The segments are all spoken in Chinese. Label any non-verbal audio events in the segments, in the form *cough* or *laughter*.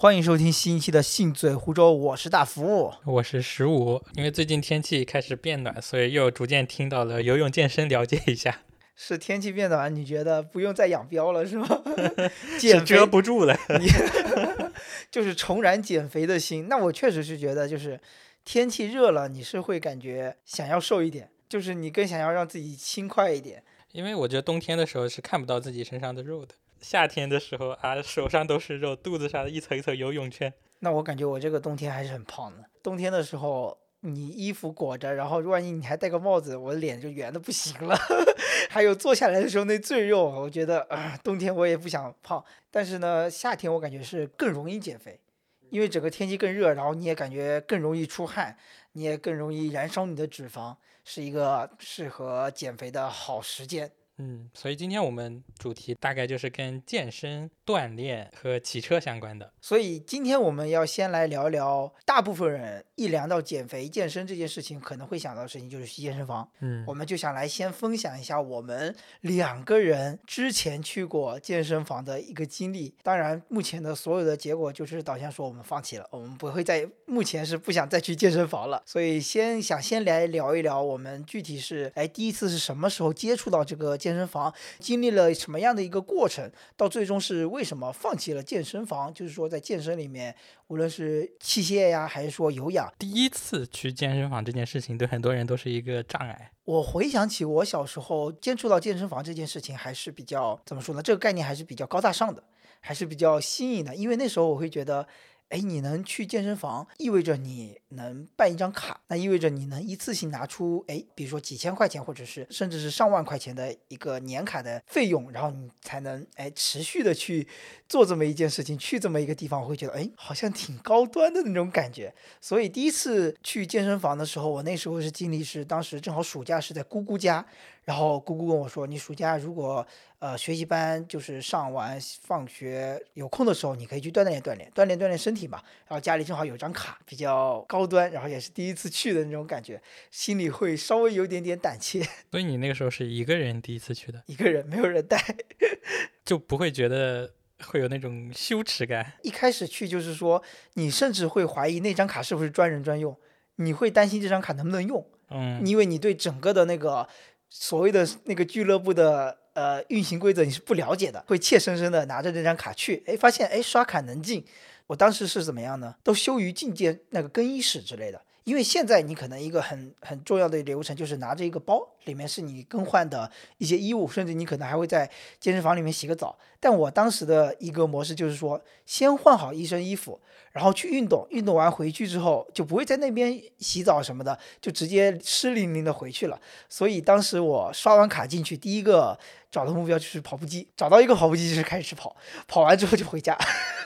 欢迎收听新一期的信嘴湖州，我是大福，我是十五。因为最近天气开始变暖，所以又逐渐听到了游泳健身，了解一下。是天气变暖，你觉得不用再养膘了是吗？*laughs* 是遮不住了，*laughs* 就是重燃减肥的心。那我确实是觉得，就是天气热了，你是会感觉想要瘦一点，就是你更想要让自己轻快一点。因为我觉得冬天的时候是看不到自己身上的肉的。夏天的时候啊，手上都是肉，肚子上一层一层游泳圈。那我感觉我这个冬天还是很胖的。冬天的时候，你衣服裹着，然后万一你还戴个帽子，我的脸就圆的不行了。*laughs* 还有坐下来的时候那赘肉，我觉得啊，冬天我也不想胖。但是呢，夏天我感觉是更容易减肥，因为整个天气更热，然后你也感觉更容易出汗，你也更容易燃烧你的脂肪，是一个适合减肥的好时间。嗯，所以今天我们主题大概就是跟健身、锻炼和骑车相关的。所以今天我们要先来聊聊，大部分人一聊到减肥、健身这件事情，可能会想到的事情就是去健身房。嗯，我们就想来先分享一下我们两个人之前去过健身房的一个经历。当然，目前的所有的结果就是导向说我们放弃了，我们不会再目前是不想再去健身房了。所以先想先来聊一聊，我们具体是哎第一次是什么时候接触到这个健。健身房经历了什么样的一个过程？到最终是为什么放弃了健身房？就是说，在健身里面，无论是器械呀，还是说有氧，第一次去健身房这件事情，对很多人都是一个障碍。我回想起我小时候接触到健身房这件事情，还是比较怎么说呢？这个概念还是比较高大上的，还是比较新颖的。因为那时候我会觉得。哎，你能去健身房，意味着你能办一张卡，那意味着你能一次性拿出，哎，比如说几千块钱，或者是甚至是上万块钱的一个年卡的费用，然后你才能哎持续的去做这么一件事情，去这么一个地方，我会觉得哎，好像挺高端的那种感觉。所以第一次去健身房的时候，我那时候是经历是当时正好暑假是在姑姑家。然后姑姑跟我说：“你暑假如果呃学习班就是上完放学有空的时候，你可以去锻炼锻炼，锻炼锻炼身体嘛。然后家里正好有张卡，比较高端，然后也是第一次去的那种感觉，心里会稍微有点点胆怯。*laughs* 所以你那个时候是一个人第一次去的，一个人没有人带，*laughs* 就不会觉得会有那种羞耻感。一开始去就是说，你甚至会怀疑那张卡是不是专人专用，你会担心这张卡能不能用，嗯，因为你对整个的那个。”所谓的那个俱乐部的呃运行规则你是不了解的，会怯生生的拿着那张卡去，哎，发现哎刷卡能进，我当时是怎么样呢？都羞于进见那个更衣室之类的，因为现在你可能一个很很重要的流程就是拿着一个包，里面是你更换的一些衣物，甚至你可能还会在健身房里面洗个澡。但我当时的一个模式就是说，先换好一身衣服。然后去运动，运动完回去之后就不会在那边洗澡什么的，就直接湿淋淋的回去了。所以当时我刷完卡进去，第一个找的目标就是跑步机，找到一个跑步机就是开始跑，跑完之后就回家，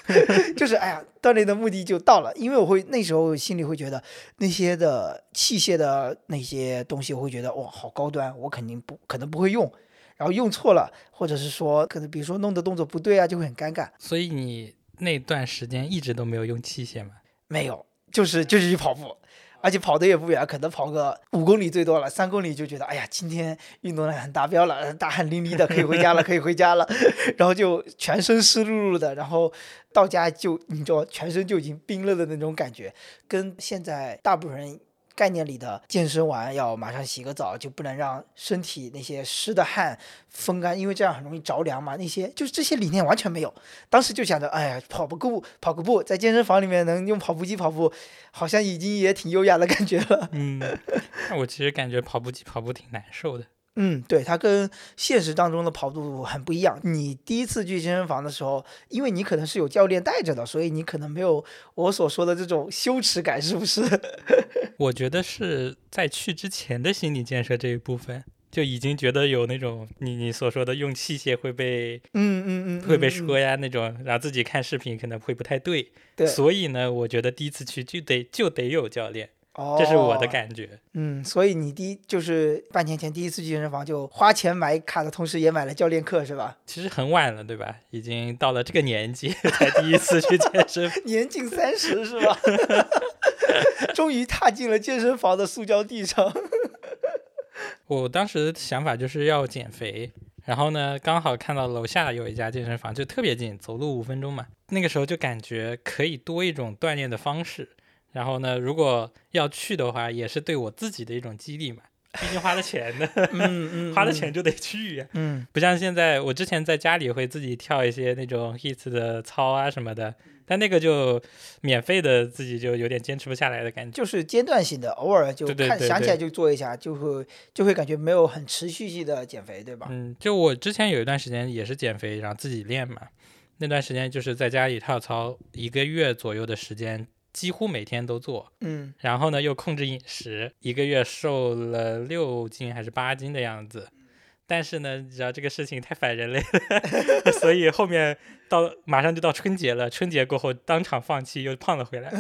*laughs* 就是哎呀，锻炼的目的就到了。因为我会那时候心里会觉得那些的器械的那些东西，我会觉得哇好高端，我肯定不可能不会用，然后用错了，或者是说可能比如说弄的动作不对啊，就会很尴尬。所以你。那段时间一直都没有用器械吗？没有，就是就是去跑步，而且跑的也不远，可能跑个五公里最多了，三公里就觉得哎呀，今天运动量很达标了，大汗淋漓的，可以回家了，可以回家了，*laughs* 然后就全身湿漉漉的，然后到家就你知道，全身就已经冰了的那种感觉，跟现在大部分人。概念里的健身完要马上洗个澡，就不能让身体那些湿的汗风干，因为这样很容易着凉嘛。那些就是这些理念完全没有。当时就想着，哎呀，跑个步，跑个步，在健身房里面能用跑步机跑步，好像已经也挺优雅的感觉了。嗯，我其实感觉跑步机跑步挺难受的。嗯，对，它跟现实当中的跑步很不一样。你第一次去健身房的时候，因为你可能是有教练带着的，所以你可能没有我所说的这种羞耻感，是不是？*laughs* 我觉得是在去之前的心理建设这一部分，就已经觉得有那种你你所说的用器械会被嗯嗯嗯会被说呀那种，然后自己看视频可能会不太对。对，所以呢，我觉得第一次去就得就得有教练。这是我的感觉，嗯，所以你第一就是半年前第一次去健身房，就花钱买卡的同时，也买了教练课，是吧？其实很晚了，对吧？已经到了这个年纪 *laughs* 才第一次去健身，*laughs* 年近三十是吧？*laughs* 终于踏进了健身房的塑胶地上。我当时的想法就是要减肥，然后呢，刚好看到楼下有一家健身房，就特别近，走路五分钟嘛。那个时候就感觉可以多一种锻炼的方式。然后呢，如果要去的话，也是对我自己的一种激励嘛。毕竟花了钱的，嗯 *laughs* 嗯，花了钱就得去呀。嗯，不像现在，我之前在家里会自己跳一些那种 hits 的操啊什么的，但那个就免费的，自己就有点坚持不下来的感觉。就是间断性的，偶尔就看想起来就做一下，就会就会感觉没有很持续性的减肥，对吧？嗯，就我之前有一段时间也是减肥，然后自己练嘛。那段时间就是在家里跳操，一个月左右的时间，几乎每天都做。嗯然后呢，又控制饮食，一个月瘦了六斤还是八斤的样子。但是呢，你知道这个事情太反人类了，*laughs* 所以后面到马上就到春节了，春节过后当场放弃，又胖了回来。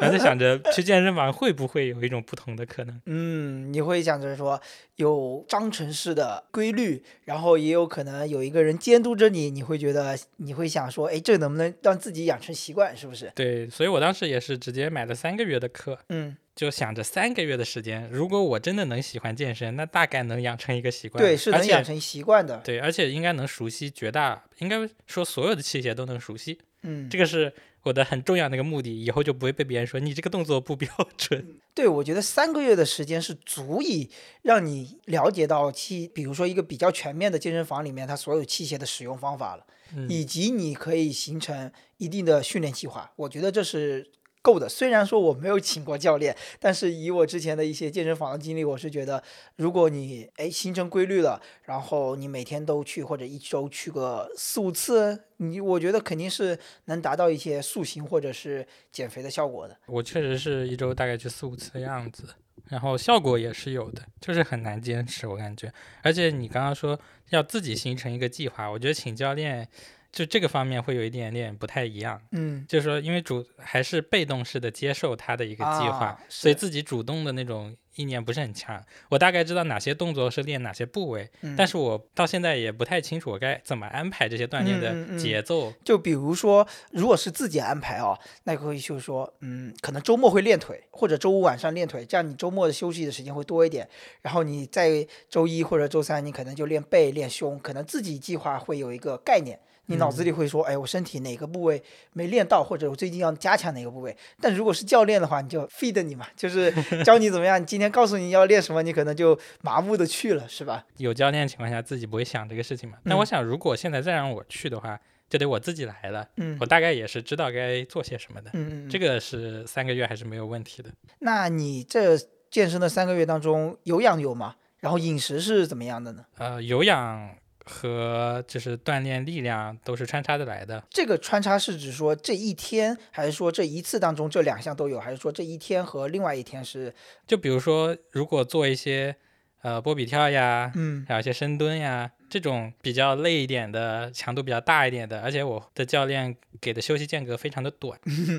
然后就想着 *laughs* 去健身房会不会有一种不同的可能？嗯，你会想着说有章程式的规律，然后也有可能有一个人监督着你，你会觉得你会想说，哎，这能不能让自己养成习惯，是不是？对，所以我当时也是直接买了三个月的课，嗯，就想着三个月的时间，如果我真的能喜欢健身，那大概能养成一个习惯。对，是能养成习惯的。对，而且应该能熟悉绝大，应该说所有的器械都能熟悉。嗯，这个是我的很重要的一个目的，以后就不会被别人说你这个动作不标准。*laughs* 对，我觉得三个月的时间是足以让你了解到器，比如说一个比较全面的健身房里面它所有器械的使用方法了，嗯以及你可以形成一定的训练计划。我觉得这是够的。虽然说我没有请过教练，但是以我之前的一些健身房的经历，我是觉得，如果你哎形成规律了，然后你每天都去或者一周去个四五次，你我觉得肯定是能达到一些塑形或者是减肥的效果的。我确实是一周大概去四五次的样子，然后效果也是有的，就是很难坚持，我感觉。而且你刚刚说要自己形成一个计划，我觉得请教练就这个方面会有一点点不太一样。嗯，就是说，因为主还是被动式的接受他的一个计划，啊所以自己主动的那种意念不是很强。我大概知道哪些动作是练哪些部位，嗯但是我到现在也不太清楚我该怎么安排这些锻炼的节奏。就比如说，如果是自己安排哦，那可以就是说，嗯，可能周末会练腿，或者周五晚上练腿，这样你周末的休息的时间会多一点。然后你在周一或者周三，你可能就练背、练胸，可能自己计划会有一个概念。你脑子里会说，哎，我身体哪个部位没练到，或者我最近要加强哪个部位。但如果是教练的话，你就 feed 你嘛，就是 *laughs* 教你怎么样。你今天告诉你要练什么，你可能就麻木的去了，是吧？有教练的情况下，自己不会想这个事情嘛。那我嗯想，如果现在再让我去的话，就得我自己来了，嗯我大概也是知道该做些什么的。嗯嗯，这个是三个月还是没有问题的。那你这健身的三个月当中，有氧有吗？然后饮食是怎么样的呢？呃，有氧和就是锻炼力量都是穿插着来的。这个穿插是指说这一天，还是说这一次当中这两项都有，还是说这一天和另外一天是？就比如说，如果做一些呃波比跳呀，嗯还有一些深蹲呀，这种比较累一点的、强度比较大一点的，而且我的教练给的休息间隔非常的短，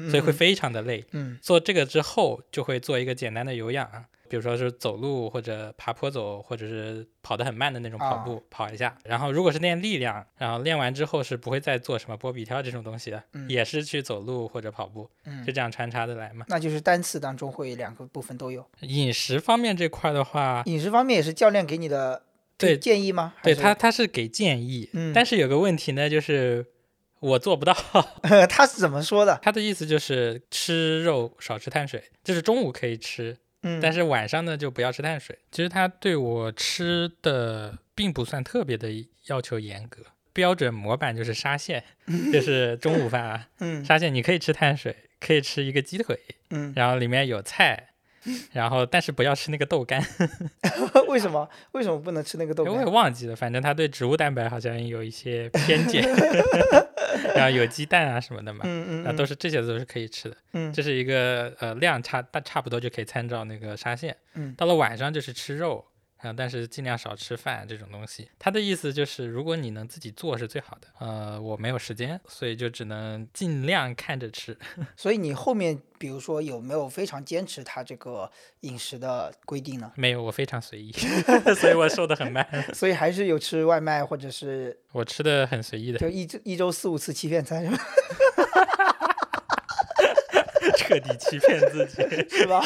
所以会非常的累。嗯做这个之后，就会做一个简单的有氧，比如说是走路或者爬坡走，或者是跑得很慢的那种跑步，跑一下。然后如果是练力量，然后练完之后是不会再做什么波比跳这种东西的，嗯也是去走路或者跑步，嗯就，这样穿插的来嘛。那就是单次当中会两个部分都有。饮食方面这块的话，饮食方面也是教练给你的对建议吗？对他他是给建议，嗯但是有个问题呢，就是我做不到。*laughs* 他是怎么说的？他的意思就是吃肉少吃碳水，就是中午可以吃，嗯，但是晚上呢就不要吃碳水。其实他对我吃的并不算特别的要求严格，标准模板就是沙县，就 *laughs* 是中午饭啊，嗯沙县你可以吃碳水，可以吃一个鸡腿，嗯，然后里面有菜。*laughs* 然后，但是不要吃那个豆干，*laughs* 为什么为什么不能吃那个豆干我也干？忘记了。反正他对植物蛋白好像有一些偏见，*laughs* 然后有鸡蛋啊什么的嘛，嗯嗯，啊，都是是这些都是可以吃的。嗯这是一个呃量差大差不多就可以参照那个沙县。嗯到了晚上就是吃肉啊、但是尽量少吃饭这种东西。他的意思就是，如果你能自己做是最好的。呃，我没有时间，所以就只能尽量看着吃。*laughs* 所以你后面比如说有没有非常坚持他这个饮食的规定呢？没有，我非常随意，*laughs* 所以我瘦得很慢。*laughs* 所以还是有吃外卖或者是我吃的很随意的，就一周一周四五次欺骗餐是吧？彻底欺骗自己。是吧？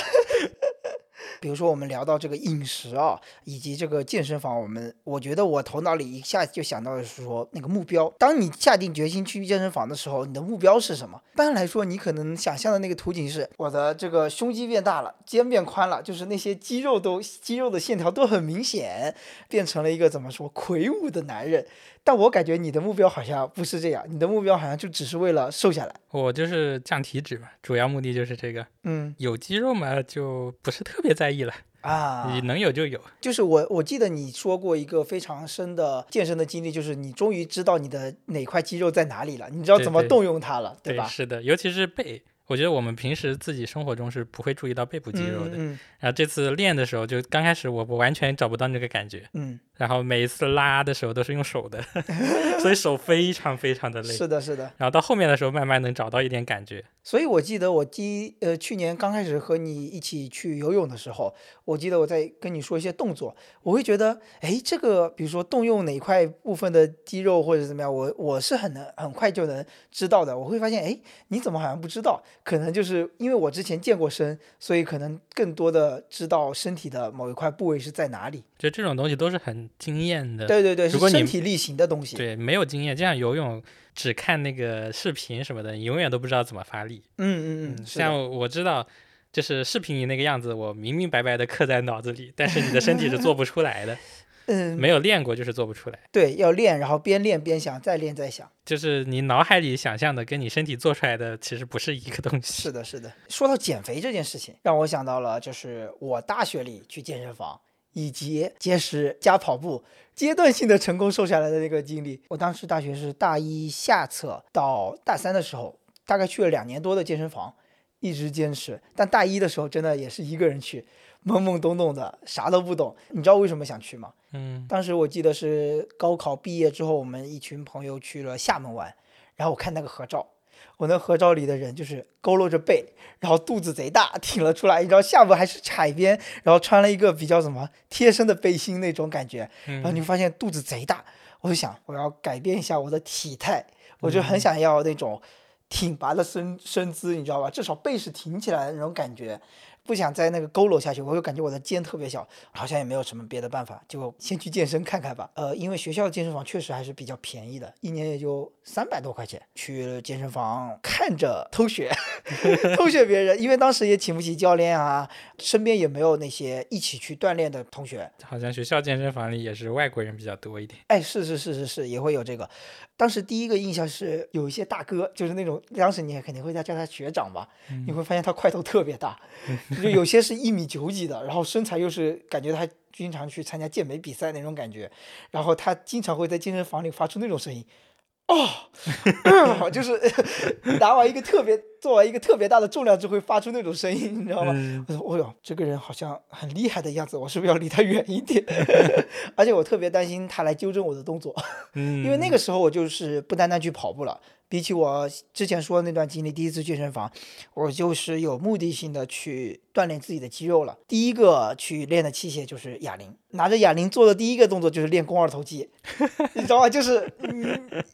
比如说我们聊到这个饮食啊，以及这个健身房，我们我觉得我头脑里一下就想到的是说那个目标。当你下定决心去健身房的时候，你的目标是什么？一般来说，你可能想象的那个图景是我的这个胸肌变大了，肩变宽了，就是那些肌肉都肌肉的线条都很明显，变成了一个怎么说魁梧的男人。但我感觉你的目标好像不是这样，你的目标好像就只是为了瘦下来。我就是降体脂嘛，主要目的就是这个。嗯有肌肉嘛，就不是特别在意了，啊，你能有就有。就是我我记得你说过一个非常深的健身的经历，就是你终于知道你的哪块肌肉在哪里了，你知道怎么动用它了，对，吧？是的，尤其是背，我觉得我们平时自己生活中是不会注意到背部肌肉的。嗯嗯然后这次练的时候，就刚开始我我完全找不到那个感觉，嗯，然后每一次拉的时候都是用手的，*laughs* 所以手非常非常的累。是的，是的。然后到后面的时候，慢慢能找到一点感觉。所以我记得我第一呃去年刚开始和你一起去游泳的时候，我记得我在跟你说一些动作，我会觉得，哎，这个比如说动用哪块部分的肌肉或者怎么样，我我是很能很快就能知道的。我会发现，哎，你怎么好像不知道？可能就是因为我之前健过身，所以可能更多的知道身体的某一块部位是在哪里。就这种东西都是很经验的。对对对，是如果你身体力行的东西。对，没有经验，就像游泳，只看那个视频什么的，你永远都不知道怎么发力。嗯嗯嗯，像我知道，就是视频里那个样子，我明明白白的刻在脑子里，但是你的身体是做不出来的，*laughs* 嗯，没有练过就是做不出来。对，要练，然后边练边想，再练再想。就是你脑海里想象的跟你身体做出来的其实不是一个东西。是的，是的。说到减肥这件事情，让我想到了就是我大学里去健身房，以及节食加跑步，阶段性的成功瘦下来的那个经历。我当时大学是大一下册到大三的时候，大概去了两年多的健身房，一直坚持。但大一的时候真的也是一个人去，懵懵懂懂的，啥都不懂。你知道为什么想去吗？嗯，当时我记得是高考毕业之后，我们一群朋友去了厦门玩，然后我看那个合照，我那合照里的人就是佝偻着背，然后肚子贼大，挺了出来，你知道下部还是海边，然后穿了一个比较什么贴身的背心那种感觉，然后你发现肚子贼大，我就想我要改变一下我的体态，我就很想要那种挺拔的身身姿，你知道吧？至少背是挺起来的那种感觉。不想在那个佝偻下去，我就感觉我的肩特别小，好像也没有什么别的办法，就先去健身看看吧。呃，因为学校的健身房确实还是比较便宜的，一年也就三百多块钱。去健身房看着偷学，*laughs* 偷学别人，因为当时也请不起教练啊，身边也没有那些一起去锻炼的同学。好像学校健身房里也是外国人比较多一点。哎，是是是是是，也会有这个。当时第一个印象是有一些大哥，就是那种当时你也肯定会叫他学长吧，你会发现他块头特别大，就有些是一米九几的，然后身材又是感觉他经常去参加健美比赛那种感觉，然后他经常会在健身房里发出那种声音。哦，*laughs* 就是 *laughs* 拿完一个特别做完一个特别大的重量就会发出那种声音，你知道吗？嗯我说，哦哟，这个人好像很厉害的样子，我是不是要离他远一点？*laughs* 而且我特别担心他来纠正我的动作，嗯，因为那个时候我就是不单单去跑步了，比起我之前说的那段经历，第一次健身房，我就是有目的性的去锻炼自己的肌肉了。第一个去练的器械就是哑铃，拿着哑铃做的第一个动作就是练肱二头肌，*laughs* 你知道吗？就是你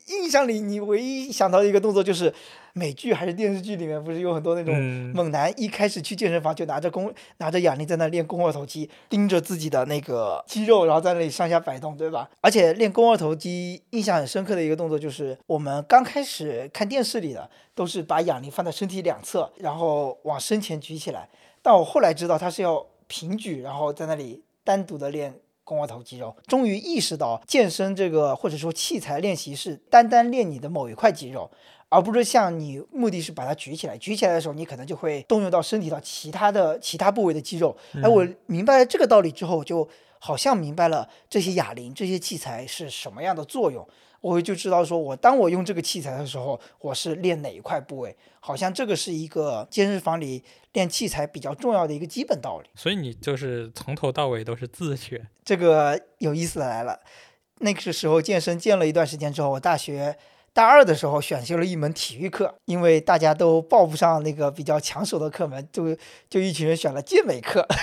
印象里你唯一想到的一个动作就是美剧还是电视剧里面不是有很多那种嗯猛男一开始去健身房就拿着弓拿着哑铃在那练肱二头肌，盯着自己的那个肌肉，然后在那里上下摆动，对吧？而且练肱二头肌印象很深刻的一个动作就是，我们刚开始看电视里的都是把哑铃放在身体两侧，然后往身前举起来，但我后来知道它是要平举，然后在那里单独的练。肱二头肌肉，终于意识到健身这个或者说器材练习是单单练你的某一块肌肉，而不是像你目的是把它举起来，举起来的时候，你可能就会动用到身体到其他的其他部位的肌肉。哎，我明白了这个道理之后，就好像明白了这些哑铃、这些器材是什么样的作用。我就知道说，我当我用这个器材的时候，我是练哪一块部位，好像这个是一个健身房里练器材比较重要的一个基本道理。所以你就是从头到尾都是自学。这个有意思的来了，那个时候健身健了一段时间之后，我大学大二的时候选修了一门体育课，因为大家都报不上那个比较抢手的课门，就就一群人选了健美课。*laughs*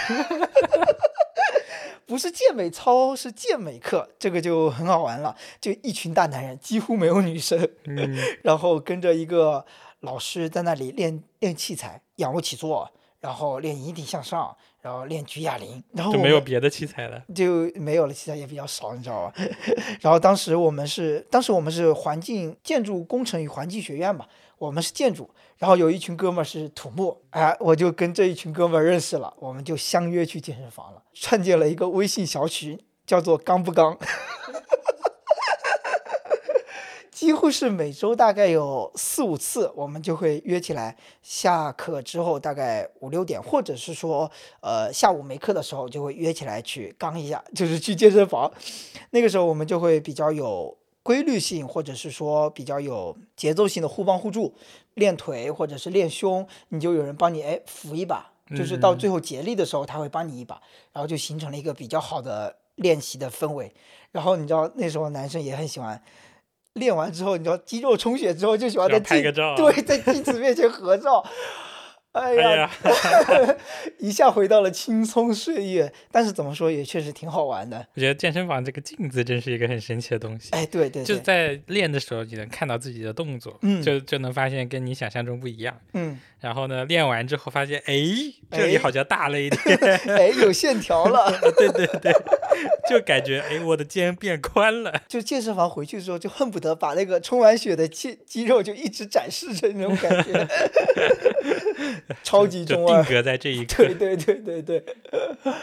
不是健美操，是健美课，这个就很好玩了。就一群大男人，几乎没有女生，嗯 *laughs* 然后跟着一个老师在那里练练器材，仰卧起坐，然后练引体向上，然后练举哑铃，然后就没有别的器材了。*laughs* 就没有了，器材也比较少，你知道吧？*laughs* 然后当时我们是，当时我们是环境建筑工程与环境学院嘛，我们是建筑，然后有一群哥们儿是土木，哎，我就跟这一群哥们儿认识了，我们就相约去健身房了，创建了一个微信小群，叫做“刚不刚”。几乎是每周大概有四五次，我们就会约起来，下课之后大概五六点，或者是说，呃，下午没课的时候，就会约起来去刚一下，就是去健身房。*laughs* 那个时候我们就会比较有规律性，或者是说比较有节奏性的互帮互助，练腿或者是练胸，你就有人帮你哎扶一把，就是到最后竭力的时候他会帮你一把，然后就形成了一个比较好的练习的氛围。然后你知道那时候男生也很喜欢。练完之后，你知道肌肉充血之后就喜欢在要拍镜个照对，在镜子面前合照。*laughs* 哎哎呀，*laughs* 一下回到了青葱岁月。但是怎么说，也确实挺好玩的。我觉得健身房这个镜子真是一个很神奇的东西。哎，对对就是，在练的时候，你能看到自己的动作，嗯就就能发现跟你想象中不一样。嗯，然后呢，练完之后发现，哎，这里哎好像大了一点，哎，有线条了。*laughs* 对对对，就感觉哎，我的肩变宽了。就健身房回去之后，就恨不得把那个充完血的肌肌肉就一直展示着那种感觉，*laughs* 超级就中二。定格在这一刻对，*laughs* 对对对对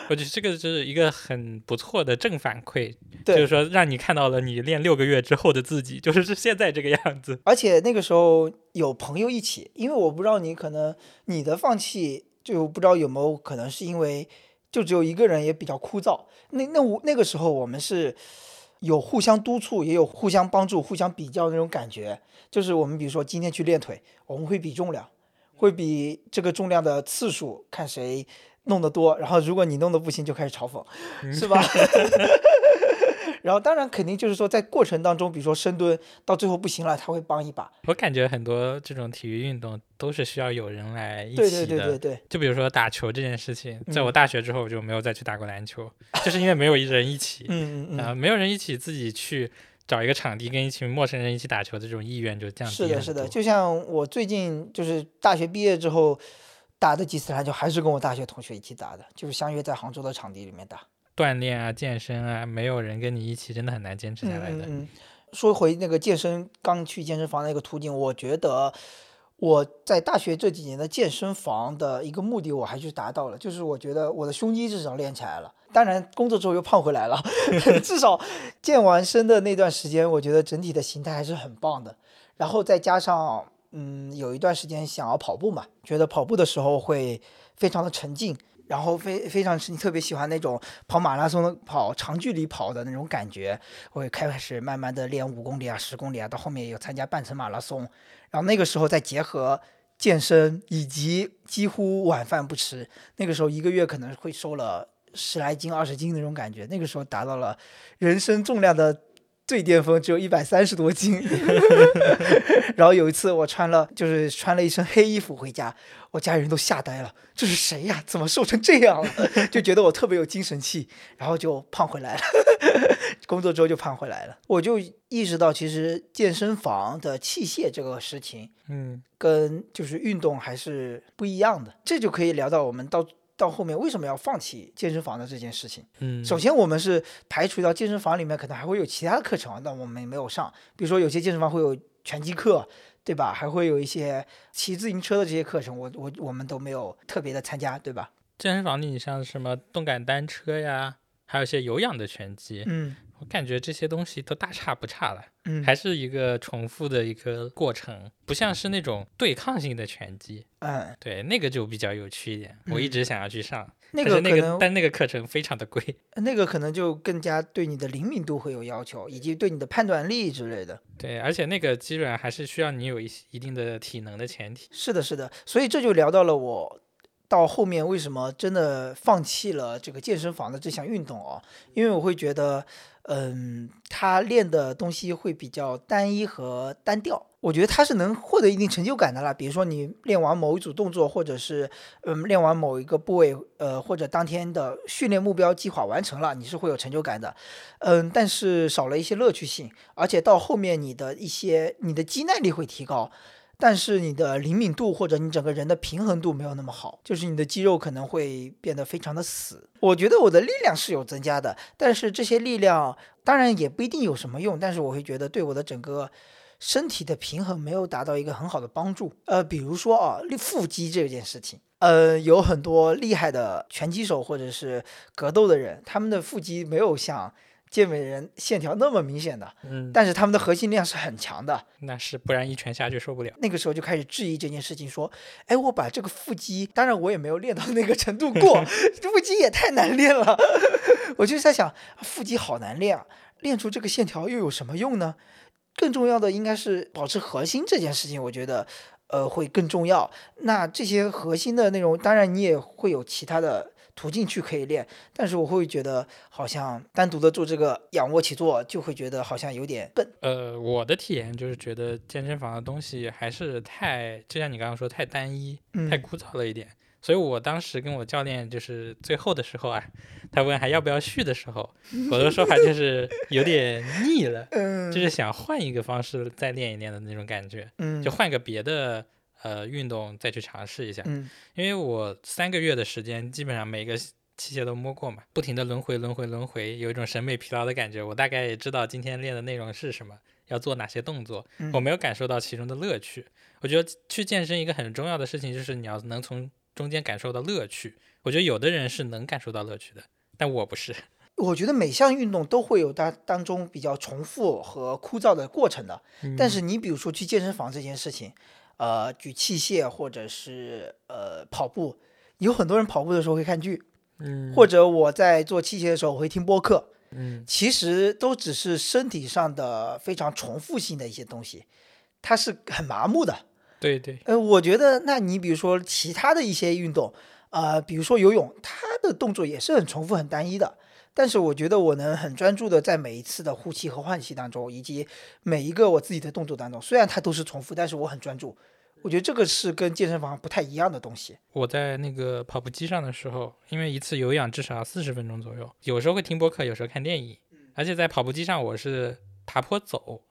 我觉得这个就是一个很不错的正反馈，就是说让你看到了你练六个月之后的自己，就是是现在这个样子。而且那个时候有朋友一起，因为我不知道你可能你的放弃，就不知道有没有可能是因为就只有一个人也比较枯燥。那那我那个时候我们是有互相督促，也有互相帮助、互相比较那种感觉。就是我们比如说今天去练腿，我们会比重量，会比这个重量的次数，看谁弄得多。然后如果你弄得不行，就开始嘲讽，是吧？*laughs* 然后当然肯定就是说，在过程当中，比如说深蹲到最后不行了，他会帮一把。我感觉很多这种体育运动都是需要有人来一起对的。对对对对，就比如说打球这件事情，在我嗯大学之后我就没有再去打过篮球，就是因为没有一人一起，嗯嗯啊、嗯，没有人一起自己去找一个场地跟一群陌生人一起打球的这种意愿就降低是的，是的。就像我最近就是大学毕业之后打的几次篮球，还是跟我大学同学一起打的，就是相约在杭州的场地里面打。锻炼啊、健身啊，没有人跟你一起，真的很难坚持下来的。嗯嗯嗯。说回那个健身，刚去健身房那个途径，我觉得我在大学这几年的健身房的一个目的，我还是达到了，就是我觉得我的胸肌至少练起来了。当然，工作之后又胖回来了，*laughs* 至少健完身的那段时间，我觉得整体的形态还是很棒的。然后再加上，嗯，有一段时间想要跑步嘛，觉得跑步的时候会非常的沉浸，然后非非常是你特别喜欢那种跑马拉松跑长距离跑的那种感觉，我也开始慢慢的练五公里啊、十公里啊，到后面有参加半程马拉松，然后那个时候再结合健身以及几乎晚饭不吃，那个时候一个月可能会瘦了十来斤、二十斤那种感觉，那个时候达到了人生重量的。最巅峰只有一百三十多斤 *laughs* *laughs* 然后有一次我穿了就是穿了一身黑衣服回家，我家人都吓呆了，这是谁呀？怎么瘦成这样了？*laughs* 就觉得我特别有精神气，然后就胖回来了。工作之后就胖回来了，我就意识到其实健身房的器械这个事情嗯，跟就是运动还是不一样的，这就可以聊到我们到到后面为什么要放弃健身房的这件事情。嗯，首先，我们是排除掉健身房里面可能还会有其他的课程，那我们没有上。比如说，有些健身房会有拳击课，对吧？还会有一些骑自行车的这些课程，我我我们都没有特别的参加，对吧？健身房里你像什么动感单车呀，还有一些有氧的拳击，嗯我感觉这些东西都大差不差了，嗯，还是一个重复的一个过程，不像是那种对抗性的拳击。嗯，对，那个就比较有趣一点，我一嗯直想要去上，那个那个但那个课程非常的贵。那个可能就更加对你的灵敏度会有要求，以及对你的判断力之类的。对，而且那个基本上还是需要你有一些一定的体能的前提。是的，是的，所以这就聊到了我到后面为什么真的放弃了这个健身房的这项运动哦，因为我会觉得，嗯，他练的东西会比较单一和单调。我觉得他是能获得一定成就感的啦，比如说你练完某一组动作，或者是嗯练完某一个部位，呃或者当天的训练目标计划完成了，你是会有成就感的，嗯，但是少了一些乐趣性，而且到后面你的一些你的肌耐力会提高，但是你的灵敏度或者你整个人的平衡度没有那么好，就是你的肌肉可能会变得非常的死。我觉得我的力量是有增加的，但是这些力量当然也不一定有什么用，但是我会觉得对我的整个身体的平衡没有达到一个很好的帮助。呃，比如说啊，腹肌这件事情，呃，有很多厉害的拳击手或者是格斗的人，他们的腹肌没有像。健美人线条那么明显的，嗯，但是他们的核心力量是很强的。那是不然一拳下去受不了。那个时候就开始质疑这件事情，说：“哎，我把这个腹肌，当然我也没有练到那个程度过，*laughs* 腹肌也太难练了。*laughs* ”我就在想，腹肌好难练啊，练出这个线条又有什么用呢？更重要的应该是保持核心这件事情，我觉得呃会更重要。那这些核心的内容，当然你也会有其他的。途径去可以练，但是我会觉得好像单独的做这个仰卧起坐，就会觉得好像有点笨。呃，我的体验就是觉得健身房的东西还是太，就像你刚刚说，太单一、太枯燥了一点。所以我当时跟我教练就是最后的时候啊，*laughs* 他问还要不要续的时候，*laughs* 我的说法就是有点腻了，*laughs* 就是想换一个方式再练一练的那种感觉，就换个别的。呃，运动再去尝试一下，嗯，因为我三个月的时间，基本上每个器械都摸过嘛，不停的轮回轮回轮回，有一种审美疲劳的感觉。我大概也知道今天练的内容是什么，要做哪些动作，我没有感受到其中的乐趣。我觉得去健身一个很重要的事情就是你要能从中间感受到乐趣。我觉得有的人是能感受到乐趣的，但我不是。*laughs* 我觉得每项运动都会有当当中比较重复和枯燥的过程的，但是你比如说去健身房这件事情。呃，举器械或者是呃跑步，有很多人跑步的时候会看剧，嗯，或者我在做器械的时候我会听播客，嗯，其实都只是身体上的非常重复性的一些东西，它是很麻木的。对对，呃，我觉得，那你比如说其他的一些运动，呃，比如说游泳，它的动作也是很重复、很单一的。但是我觉得我能很专注的在每一次的呼气和换气当中，以及每一个我自己的动作当中，虽然它都是重复，但是我很专注。我觉得这个是跟健身房不太一样的东西。我在那个跑步机上的时候，因为一次有氧至少要四十分钟左右，有时候会听播客，有时候看电影，而且在跑步机上我是爬坡走。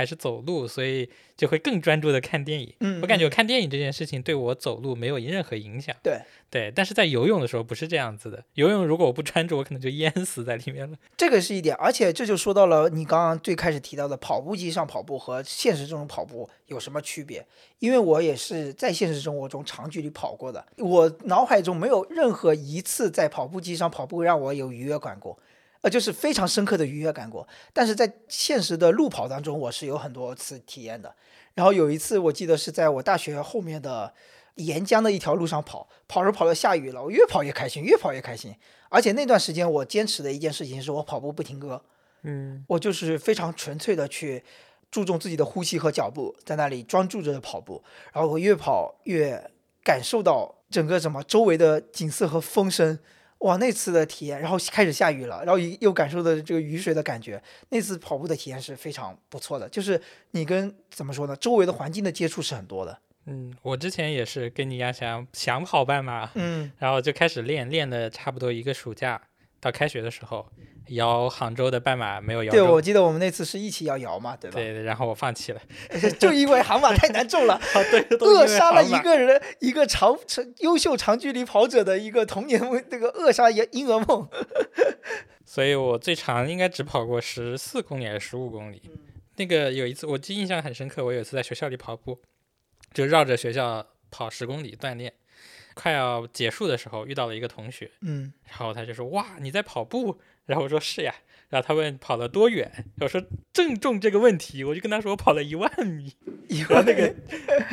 还是走路，所以就会更专注的看电影。嗯，我感觉看电影这件事情对我走路没有任何影响。对对，但是在游泳的时候不是这样子的。游泳如果我不专注，我可能就淹死在里面了。这个是一点，而且这就说到了你刚刚最开始提到的跑步机上跑步和现实中跑步有什么区别？因为我也是在现实生活中长距离跑过的，我脑海中没有任何一次在跑步机上跑步让我有愉悦感过。呃，就是非常深刻的愉悦感过，但是在现实的路跑当中，我是有很多次体验的。然后有一次，我记得是在我大学后面的沿江的一条路上跑，跑着跑着下雨了，我越跑越开心，越跑越开心。而且那段时间我坚持的一件事情是我跑步不停歌，嗯，我就是非常纯粹的去注重自己的呼吸和脚步，在那里专注着跑步。然后我越跑越感受到整个什么周围的景色和风声。哇，那次的体验，然后开始下雨了，然后又感受的这个雨水的感觉，那次跑步的体验是非常不错的。就是你跟怎么说呢，周围的环境的接触是很多的。嗯，我之前也是跟你一样想想跑半马，嗯，然后就开始练，练的差不多一个暑假，到开学的时候。摇杭州的半马没有摇对，我记得我们那次是一起要摇嘛，对吧？对，然后我放弃了，*laughs* 就因为杭马太难中了，*laughs* 对，扼杀了一个人一个长长优秀长距离跑者的一个童年那个扼杀婴婴儿梦。*laughs* 所以我最长应该只跑过十四公里还是十五公里。那个有一次我记印象很深刻，我有一次在学校里跑步，就绕着学校跑十公里锻炼。快要结束的时候遇到了一个同学，嗯，然后他就说：“哇，你在跑步？”然后我说：“是呀。”然后他问跑了多远，我说正中这个问题，我就跟他说我跑了一万米，*laughs* 一万那个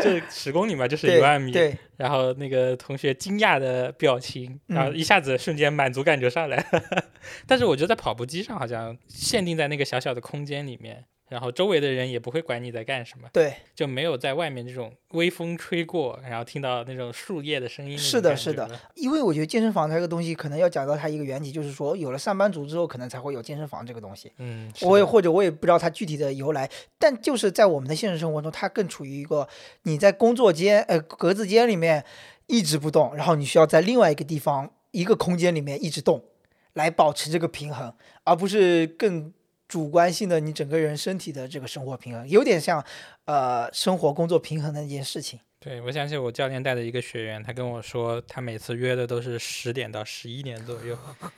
这十公里嘛，就是一万米。对。然后那个同学惊讶的表情，然后一下子瞬间满足感就上来了。*laughs* 但是我觉得在跑步机上好像限定在那个小小的空间里面。然后周围的人也不会管你在干什么，对，就没有在外面这种微风吹过，然后听到那种树叶的声音。是的，是的，因为我觉得健身房这个东西可能要讲到它一个原理，就是说有了上班族之后，可能才会有健身房这个东西。嗯，我也或者我也不知道它具体的由来，但就是在我们的现实生活中，它更处于一个你在工作间呃格子间里面一直不动，然后你需要在另外一个地方一个空间里面一直动，来保持这个平衡，而不是更。主观性的你整个人身体的这个生活平衡，有点像呃生活工作平衡的一件事情。对，我想起我教练带的一个学员，他跟我说，他每次约的都是十点到十一点左右，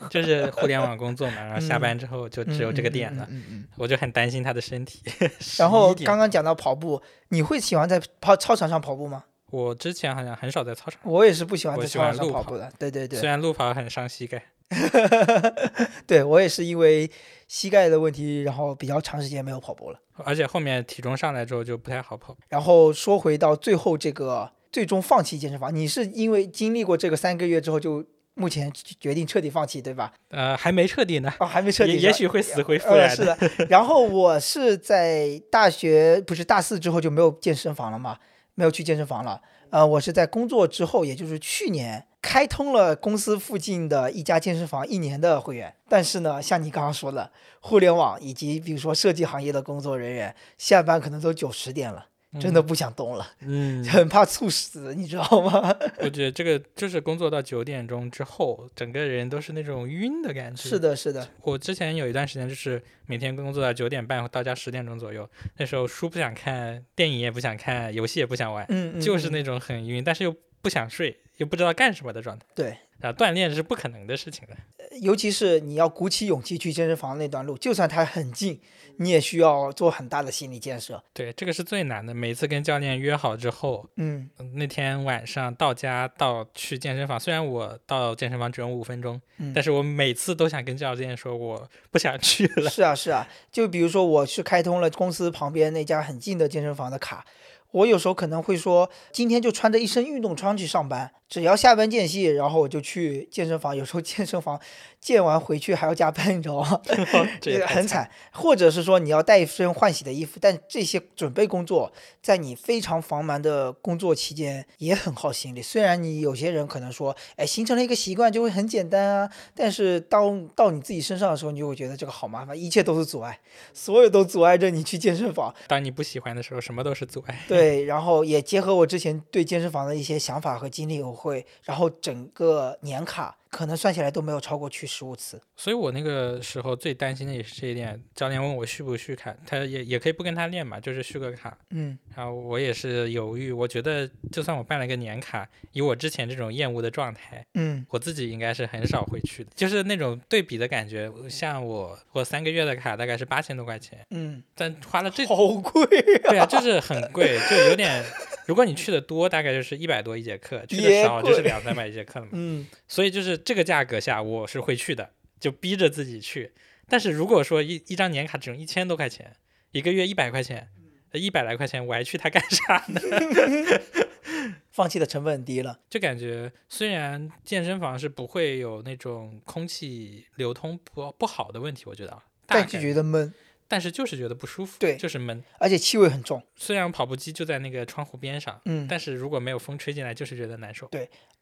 就是互联网工作嘛，然后下班之后就只有这个点了，嗯嗯嗯嗯我就很担心他的身体。*laughs* 然后刚刚讲到跑步，你会喜欢在跑操场上跑步吗？我之前好像很少在操场，我也是不喜欢在操场上跑步的。对对对，虽然路跑很伤膝盖。*laughs* 对我也是因为膝盖的问题，然后比较长时间没有跑步了。而且后面体重上来之后就不太好跑。然后说回到最后这个最终放弃健身房，你是因为经历过这个三个月之后，就目前决定彻底放弃，对吧？呃，还没彻底呢，哦，还没彻底，也也许会死灰复呃，燃是的。然后我是在大学不是大四之后就没有健身房了嘛，没有去健身房了。呃，我是在工作之后，也就是去年开通了公司附近的一家健身房一年的会员。但是呢，像你刚刚说的，互联网以及比如说设计行业的工作人员，下班可能都九十点了，真的不想动了，嗯，*laughs* 很怕猝死，你知道吗？我觉得这个就是工作到九点钟之后，整个人都是那种晕的感觉。是，的，是的，我之前有一段时间就是每天工作到九点半，到家十点钟左右，那时候书不想看，电影也不想看，游戏也不想玩，嗯，就是那种很晕，但是又不想睡，又不知道干什么的状态。对。啊，锻炼是不可能的事情的。尤其是你要鼓起勇气去健身房那段路，就算它很近，你也需要做很大的心理建设。对，这个是最难的。每次跟教练约好之后，嗯，嗯那天晚上到家到去健身房，虽然我到健身房只用五分钟，嗯但是我每次都想跟教练说我不想去了。是啊，是啊。就比如说，我是开通了公司旁边那家很近的健身房的卡，我有时候可能会说，今天就穿着一身运动装去上班，只要下班间隙，然后我就去健身房。有时候健身房健完回去还要加班，你知道吗？*laughs* 这个很惨，或者是说你要带一身换洗的衣服，但这些准备工作在你非常繁忙的工作期间也很耗心力。虽然你有些人可能说，哎，形成了一个习惯就会很简单啊，但是当到你自己身上的时候，你就会觉得这个好麻烦，一切都是阻碍，所有都阻碍着你去健身房。当你不喜欢的时候，什么都是阻碍。*laughs* 对，然后也结合我之前对健身房的一些想法和经历，我会，然后整个年卡可能算下来都没有超过去十五次。所以我那个时候最担心的也是这一点。教练问我续不续卡，他也也可以不跟他练嘛，就是续个卡。嗯然后我也是犹豫，我觉得就算我办了个年卡，以我之前这种厌恶的状态，嗯我自己应该是很少会去的。就是那种对比的感觉，像我我三个月的卡大概是八千多块钱，嗯，但花了这好贵啊！对啊，就是很贵，就有点。如果你去的多，大概就是一百多一节课；去的少就是两三百一节课了嘛。嗯所以就是这个价格下，我是会去的，就逼着自己去。但是如果说一一张年卡只用一千多块钱，一个月一百块钱，一百来块钱，我还去它干啥呢？*laughs* 放弃的成本很低了。就感觉虽然健身房是不会有那种空气流通不不好的问题，我觉得啊，大但就觉得闷，但是就是觉得不舒服，对就是闷。而且气味很重。虽然跑步机就在那个窗户边上，嗯，但是如果没有风吹进来，就是觉得难受。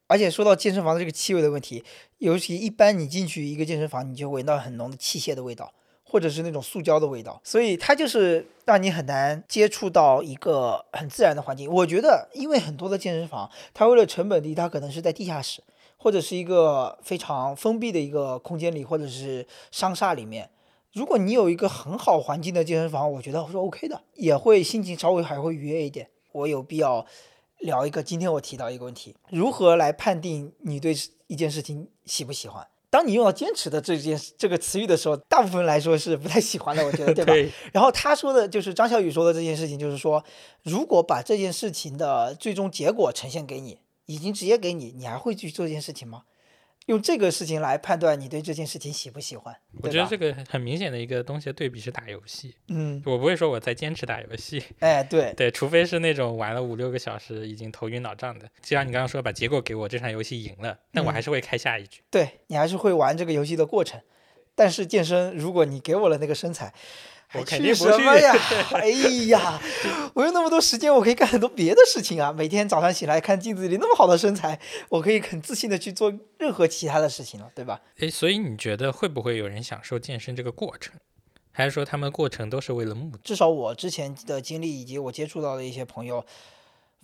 而且说到健身房的这个气味的问题，尤其一般你进去一个健身房，你就闻到很浓的器械的味道，或者是那种塑胶的味道，所以它就是让你很难接触到一个很自然的环境。我觉得，因为很多的健身房，它为了成本低，它可能是在地下室，或者是一个非常封闭的一个空间里，或者是商厦里面。如果你有一个很好环境的健身房，我觉得是 OK 的，也会心情稍微还会愉悦一点。我有必要聊一个，今天我提到一个问题：如何来判定你对一件事情喜不喜欢？当你用到“坚持”的这件这个词语的时候，大部分来说是不太喜欢的，我觉得，*laughs* 对吧？对，然后他说的就是张小雨说的这件事情，就是说，如果把这件事情的最终结果呈现给你，已经直接给你，你还会去做这件事情吗？用这个事情来判断你对这件事情喜不喜欢，我觉得这个很明显的一个东西对比是打游戏。嗯，我不会说我在坚持打游戏，哎，对，对，除非是那种玩了五六个小时已经头晕脑胀的。就像你刚刚说，把结果给我，这场游戏赢了，但我嗯还是会开下一局。对你还是会玩这个游戏的过程。但是健身，如果你给我了那个身材，还我肯定不去什么呀？*laughs* 哎呀，我有那么多时间，我可以干很多别的事情啊！每天早上起来看镜子里那么好的身材，我可以很自信的去做任何其他的事情了，对吧？诶，所以你觉得会不会有人享受健身这个过程，还是说他们过程都是为了目的？至少我之前的经历以及我接触到的一些朋友，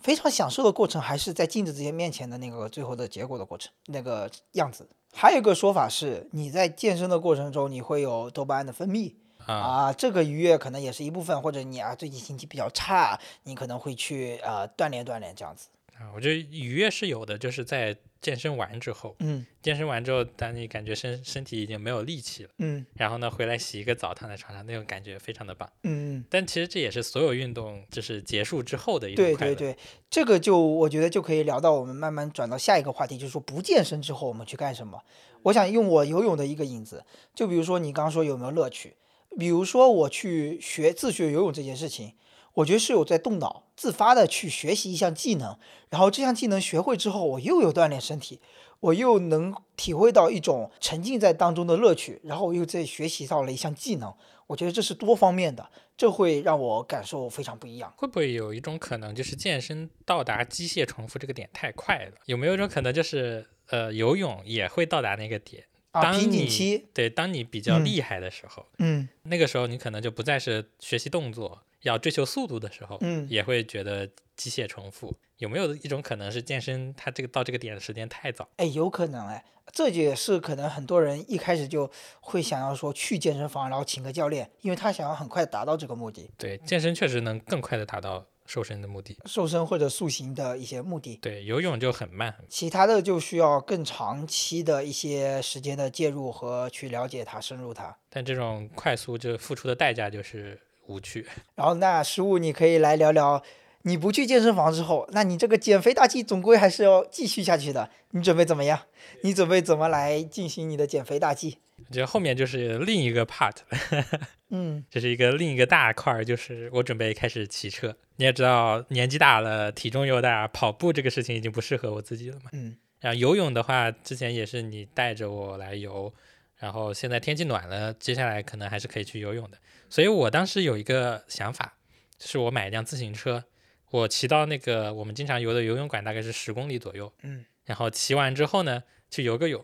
非常享受的过程还是在镜子这些面前的那个最后的结果的过程，那个样子。还有一个说法是，你在健身的过程中，你会有多巴胺的分泌，啊，啊，这个愉悦可能也是一部分，或者你啊最近心情比较差，你可能会去呃锻炼锻炼这样子。啊，我觉得愉悦是有的，就是在健身完之后，嗯健身完之后，当你感觉身身体已经没有力气了，嗯然后呢回来洗一个澡，躺在床上，那种感觉非常的棒。嗯，但其实这也是所有运动就是结束之后的一种快乐。对对对，这个就我觉得就可以聊到我们慢慢转到下一个话题，就是说不健身之后我们去干什么。我想用我游泳的一个引子，就比如说你刚刚说有没有乐趣，比如说我去学自学游泳这件事情，我觉得是有在动脑，自发的去学习一项技能，然后这项技能学会之后，我又有锻炼身体，我又能体会到一种沉浸在当中的乐趣，然后我又在学习到了一项技能，我觉得这是多方面的，这会让我感受非常不一样。会不会有一种可能，就是健身到达机械重复这个点太快了？有没有一种可能，就是呃，游泳也会到达那个点？啊，当你期，对，当你比较嗯厉害的时候，嗯那个时候你可能就不再是学习动作，要追求速度的时候，嗯也会觉得机械重复。有没有一种可能是健身它这个到这个点的时间太早？哎，有可能哎，这也是可能很多人一开始就会想要说去健身房，然后请个教练，因为他想要很快达到这个目的，对，健身确实能更快的达到瘦身的目的。瘦身或者塑形的一些目的。对，游泳就很慢。其他的就需要更长期的一些时间的介入和去了解它、深入它。但这种快速就付出的代价就是无趣。*laughs* 然后那食物你可以来聊聊，你不去健身房之后，那你这个减肥大计总归还是要继续下去的。你准备怎么样？你准备怎么来进行你的减肥大计？我觉得后面就是另一个 part，*laughs* 嗯这是一个另一个大块儿，就是我准备开始骑车。你也知道，年纪大了，体重又大，跑步这个事情已经不适合我自己了嘛。嗯然后游泳的话，之前也是你带着我来游，然后现在天气暖了，接下来可能还是可以去游泳的。所以我当时有一个想法，就是我买一辆自行车，我骑到那个我们经常游的游泳馆，大概是十公里左右，嗯，然后骑完之后呢，去游个泳，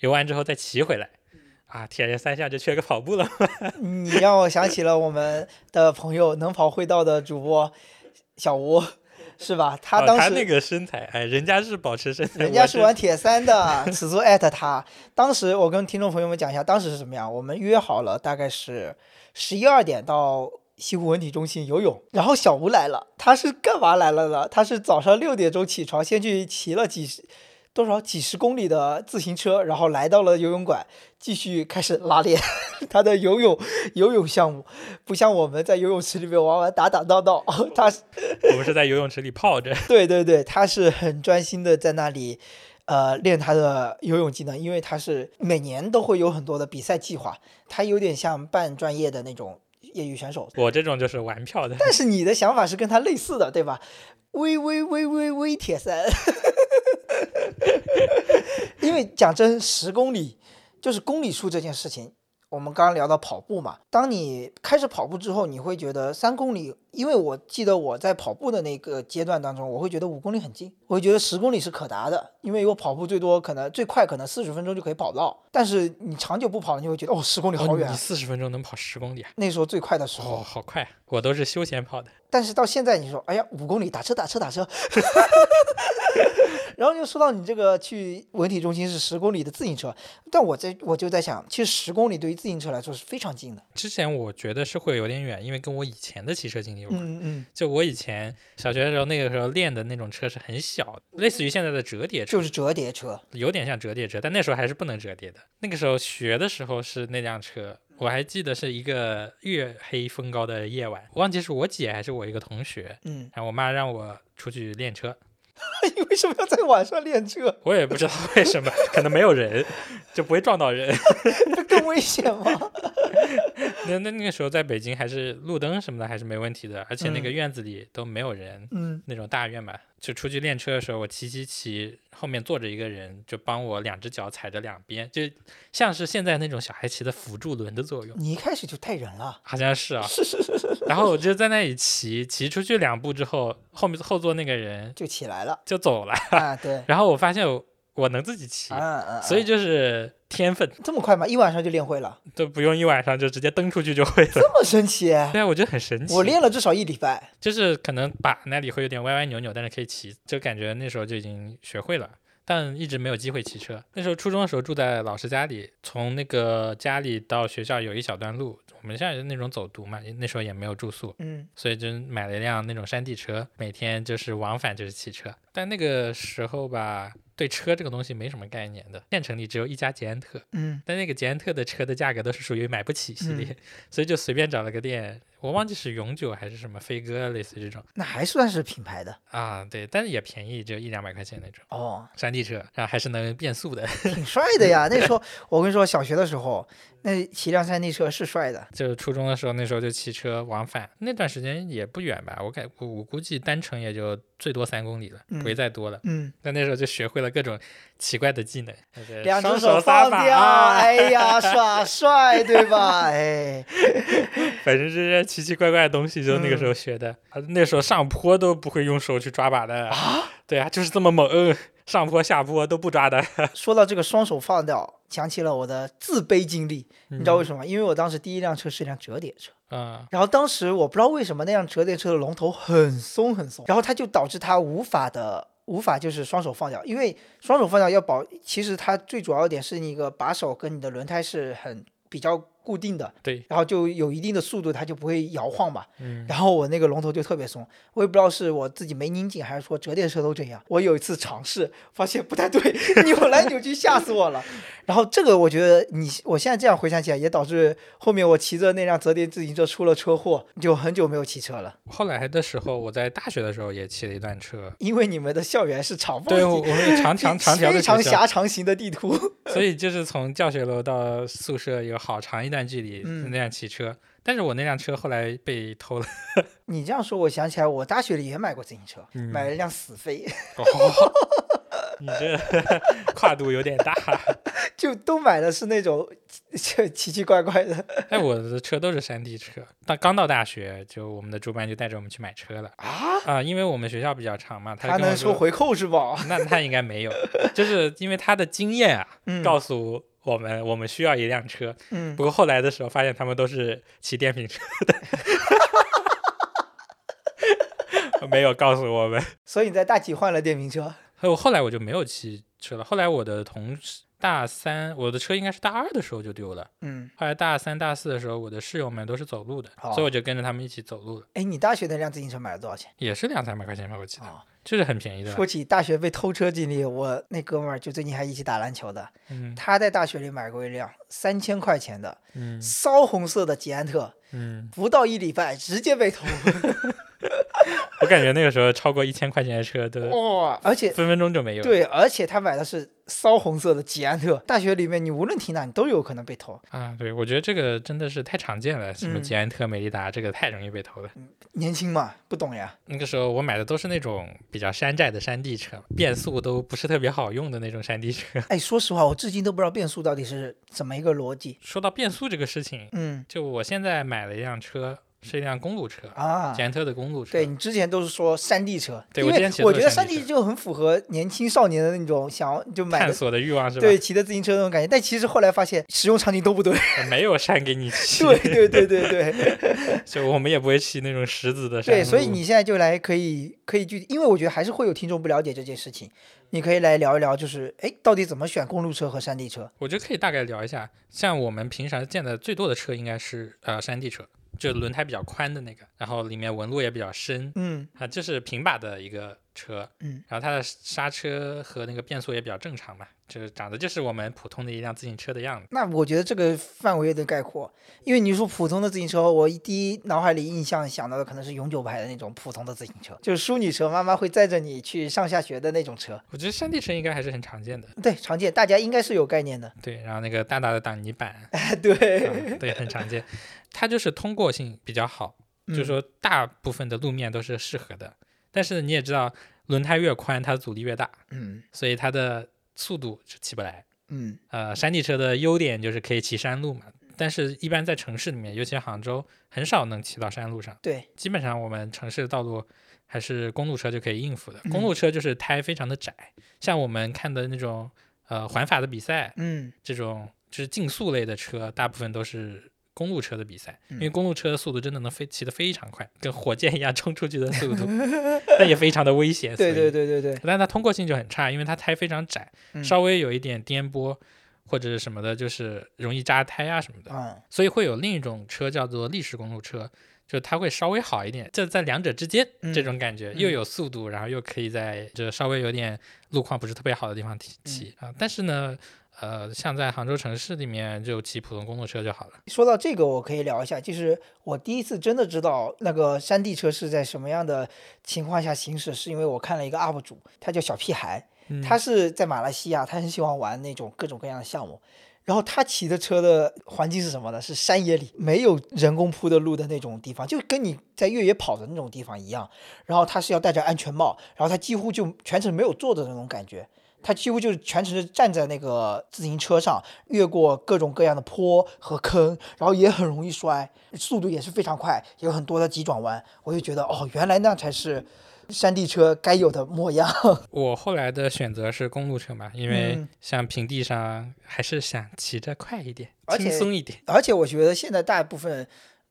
游完之后再骑回来，啊，铁人三项就缺个跑步了。*laughs* 你让我想起了我们的朋友能跑会道的主播小吴，是吧？他哦当时、他那个身材，哎，人家是保持身材，人家是玩铁三的，此处艾特他。当时我跟听众朋友们讲一下，当时是什么样？我们约好了，大概是十一二点到西湖文体中心游泳，然后小吴来了，他是干嘛来了呢？他是早上六点钟起床，先去骑了几十。多少几十公里的自行车，然后来到了游泳馆，继续开始拉练 *laughs* 他的游泳游泳项目，不像我们在游泳池里面玩玩打打闹闹，*laughs* 他是我们是在游泳池里泡着。*laughs* 对对对，他是很专心的在那里，呃，练他的游泳技能，因为他是每年都会有很多的比赛计划，他有点像半专业的那种业余选手。我这种就是玩票的。但是你的想法是跟他类似的，对吧？微微微微微铁三，*laughs* 因为讲真，十公里就是公里数这件事情。我们刚刚聊到跑步嘛，当你开始跑步之后，你会觉得三公里，因为我记得我在跑步的那个阶段当中，我会觉得五公里很近，我会觉得十公里是可达的，因为我跑步最多可能最快可能四十分钟就可以跑到，但是你长久不跑，你会觉得哦，十公里好远、你四十分钟能跑十公里啊？那时候最快的时候，哦，好快！我都是休闲跑的。但是到现在你说，哎呀，五公里打车打车打车，*laughs* 然后就说到你这个去文体中心是十公里的自行车，但我在我就在想，其实十公里对于自行车来说是非常近的。之前我觉得是会有点远，因为跟我以前的骑车经历有关。嗯嗯，就我以前小学的时候，那个时候练的那种车是很小的，类似于现在的折叠车，就是折叠车。有点像折叠车，但那时候还是不能折叠的。那个时候学的时候是那辆车，我还记得是一个月黑风高的夜晚，忘记是我姐还是我一个同学，嗯，然后我妈让我出去练车，*laughs* 你为什么要在晚上练车？*laughs* 我也不知道为什么，可能没有人，就不会撞到人。*laughs* 那更危险吗？那那那个时候在北京还是路灯什么的还是没问题的，而且那个嗯院子里都没有人，嗯那种大院吧。就出去练车的时候，我骑骑骑，后面坐着一个人，就帮我两只脚踩着两边，就像是现在那种小孩骑的辅助轮的作用，你一开始就带人了。好像是啊。*laughs* 是是是是，然后我就在那里骑，骑出去两步之后，后面后座那个人就起来了就走了，啊！对，*laughs* 然后我发现我我能自己骑，所以嗯就是天分，这么快吗？一晚上就练会了，都不用一晚上就直接蹬出去就会了。这么神奇？对啊，我觉得很神奇。我练了至少一礼拜。就是可能把那里会有点歪歪扭扭，但是可以骑，就感觉那时候就已经学会了。但一直没有机会骑车。那时候初中的时候住在老师家里，从那个家里到学校有一小段路，我们现在是那种走读嘛，那时候也没有住宿，嗯所以就买了一辆那种山地车，每天就是往返就是骑车。但那个时候吧，对车这个东西没什么概念的，县城里只有一家捷安特，嗯。但那个捷安特的车的价格都是属于买不起系列，嗯。所以就随便找了个店，我忘记是永久还是什么飞鸽，类似于这种那还算是品牌的啊，对，但是也便宜，只有一两百块钱那种哦，山地车，然后还是能变速的，挺帅的呀。*laughs* 那时候我跟你说，小学的时候，那骑辆山地车是帅的。就初中的时候，那时候就骑车往返，那段时间也不远吧，我感我我估计单程也就最多三公里了，不会嗯再多了。嗯，但那时候就学会了各种奇怪的技能，两只手放掉，啊，哎呀，耍帅，对吧？*laughs* 哎，*laughs* 反正这些奇奇怪怪的东西就那个时候学的。啊那时候上坡都不会用手去抓把的。啊，对啊，就是这么猛，嗯 *laughs* 上坡下坡都不抓的。说到这个双手放掉，想起了我的自卑经历。你知道为什么？吗？因为我当时第一辆车是一辆折叠车，嗯然后当时我不知道为什么那辆折叠车的龙头很松很松，然后它就导致它无法的无法就是双手放掉，因为双手放掉要保，其实它最主要一点是那个把手跟你的轮胎是很比较固定的，对，然后就有一定的速度，它就不会摇晃嘛。嗯，然后我那个龙头就特别松，我也不知道是我自己没拧紧，还是说折叠车都这样。我有一次尝试，发现不太对，扭来扭去，吓死我了。*laughs* 然后这个我觉得你，我现在这样回想起来，也导致后面我骑着那辆折叠自行车出了车祸，就很久没有骑车了。后来的时候，我在大学的时候也骑了一段车，因为你们的校园是长方对，我们有长长长条的非常狭长型的地图。*laughs* 所以就是从教学楼到宿舍有好长一段距离，嗯那辆汽车。但是我那辆车后来被偷了，*laughs* 你这样说，我想起来，我大学里也买过自行车，嗯买了一辆死飞，*laughs* 哦，*laughs* 你这跨度有点大。就都买的是那种就奇奇怪怪的哎，我的车都是山地车。到刚到大学，就我们的主办就带着我们去买车了啊。啊，因为我们学校比较长嘛，他他能收回扣是吧？那他应该没有，就是因为他的经验啊，嗯告诉我们我们需要一辆车。嗯不过后来的时候发现他们都是骑电瓶车的，*laughs* 没有告诉我们。所以你在大几换了电瓶车？我后来我就没有骑车了。后来我的同事大三，我的车应该是大二的时候就丢了。嗯，后来大三、大四的时候，我的室友们都是走路的，哦所以我就跟着他们一起走路了，哎，你大学那辆自行车买了多少钱？也是两三百块钱吧，我记得，哦就是很便宜的。说起大学被偷车经历，我那哥们儿就最近还一起打篮球的，嗯他在大学里买过一辆三千块钱的嗯骚红色的捷安特，嗯，不到一礼拜直接被偷。*laughs* 我感觉那个时候超过一千块钱的车都哇！而且分分钟就没有。对，而且他买的是骚红色的捷安特，大学里面你无论停哪，你都有可能被偷。啊，对，我觉得这个真的是太常见了，什么嗯捷安特、美利达，这个太容易被偷了。年轻嘛，不懂呀。那个时候我买的都是那种比较山寨的山地车，变速都不是特别好用的那种山地车。*laughs* 哎，说实话，我至今都不知道变速到底是怎么一个逻辑。说到变速这个事情，嗯就我现在买了一辆车，是一辆公路车，啊捷，安特的公路车。对你之前都是说山地车，对因为我觉得山地就很符合年轻少年的那种想要就买的探索的欲望是吧？对，骑的自行车那种感觉。但其实后来发现使用场景都不对。没有山给你骑，对对对对对 *laughs* 就我们也不会骑那种石子的山对，所以你现在就来可以可以具体，因为我觉得还是会有听众不了解这件事情，你可以来聊一聊，就是哎，到底怎么选公路车和山地车？我觉得可以大概聊一下，像我们平常见的最多的车应该是呃山地车，就轮胎比较宽的那个，然后里面纹路也比较深嗯。啊，这是平把的一个车，嗯，然后它的刹车和那个变速也比较正常嘛，就是长得就是我们普通的一辆自行车的样子。那我觉得这个范围有点概括，因为你说普通的自行车，我第一脑海里印象想到的可能是永久牌的那种普通的自行车，就是淑女车，妈妈会载着你去上下学的那种车。我觉得山地车应该还是很常见的，对，常见，大家应该是有概念的。对，然后那个大大的挡泥板，*laughs* 哎，对，啊对，很常见，它就是通过性比较好，就是嗯说大部分的路面都是适合的，但是你也知道，轮胎越宽，它的阻力越大，嗯所以它的速度是起不来。嗯呃，山地车的优点就是可以骑山路嘛，但是一般在城市里面，尤其杭州，很少能骑到山路上。对，基本上我们城市的道路还是公路车就可以应付的。嗯公路车就是胎非常的窄，像我们看的那种呃环法的比赛，嗯这种就是竞速类的车，大部分都是公路车的比赛，因嗯为公路车的速度真的能飞骑得非常快，跟火箭一样冲出去的速度，*laughs* 但也非常的危险。对对对对对，但它通过性就很差，因为它胎非常窄，嗯稍微有一点颠簸或者是什么的，就是容易扎胎啊什么的。嗯所以会有另一种车叫做立式公路车，就它会稍微好一点，就在两者之间嗯这种感觉，又有速度，然后又可以在这稍微有点路况不是特别好的地方骑骑啊。但是呢，呃，像在杭州城市里面就骑普通公路车就好了。说到这个，我可以聊一下，就是我第一次真的知道那个山地车是在什么样的情况下行驶，是因为我看了一个 UP 主，他叫小屁孩，嗯他是在马来西亚，他很喜欢玩那种各种各样的项目。然后他骑的车的环境是什么呢？是山野里没有人工铺的路的那种地方，就跟你在越野跑的那种地方一样。然后他是要戴着安全帽，然后他几乎就全程没有坐的那种感觉，他几乎就是全程是站在那个自行车上，越过各种各样的坡和坑，然后也很容易摔，速度也是非常快，有很多的急转弯。我就觉得哦，原来那才是山地车该有的模样。*laughs* 我后来的选择是公路车嘛，因为嗯像平地上还是想骑着快一点，轻松一点。而且我觉得现在大部分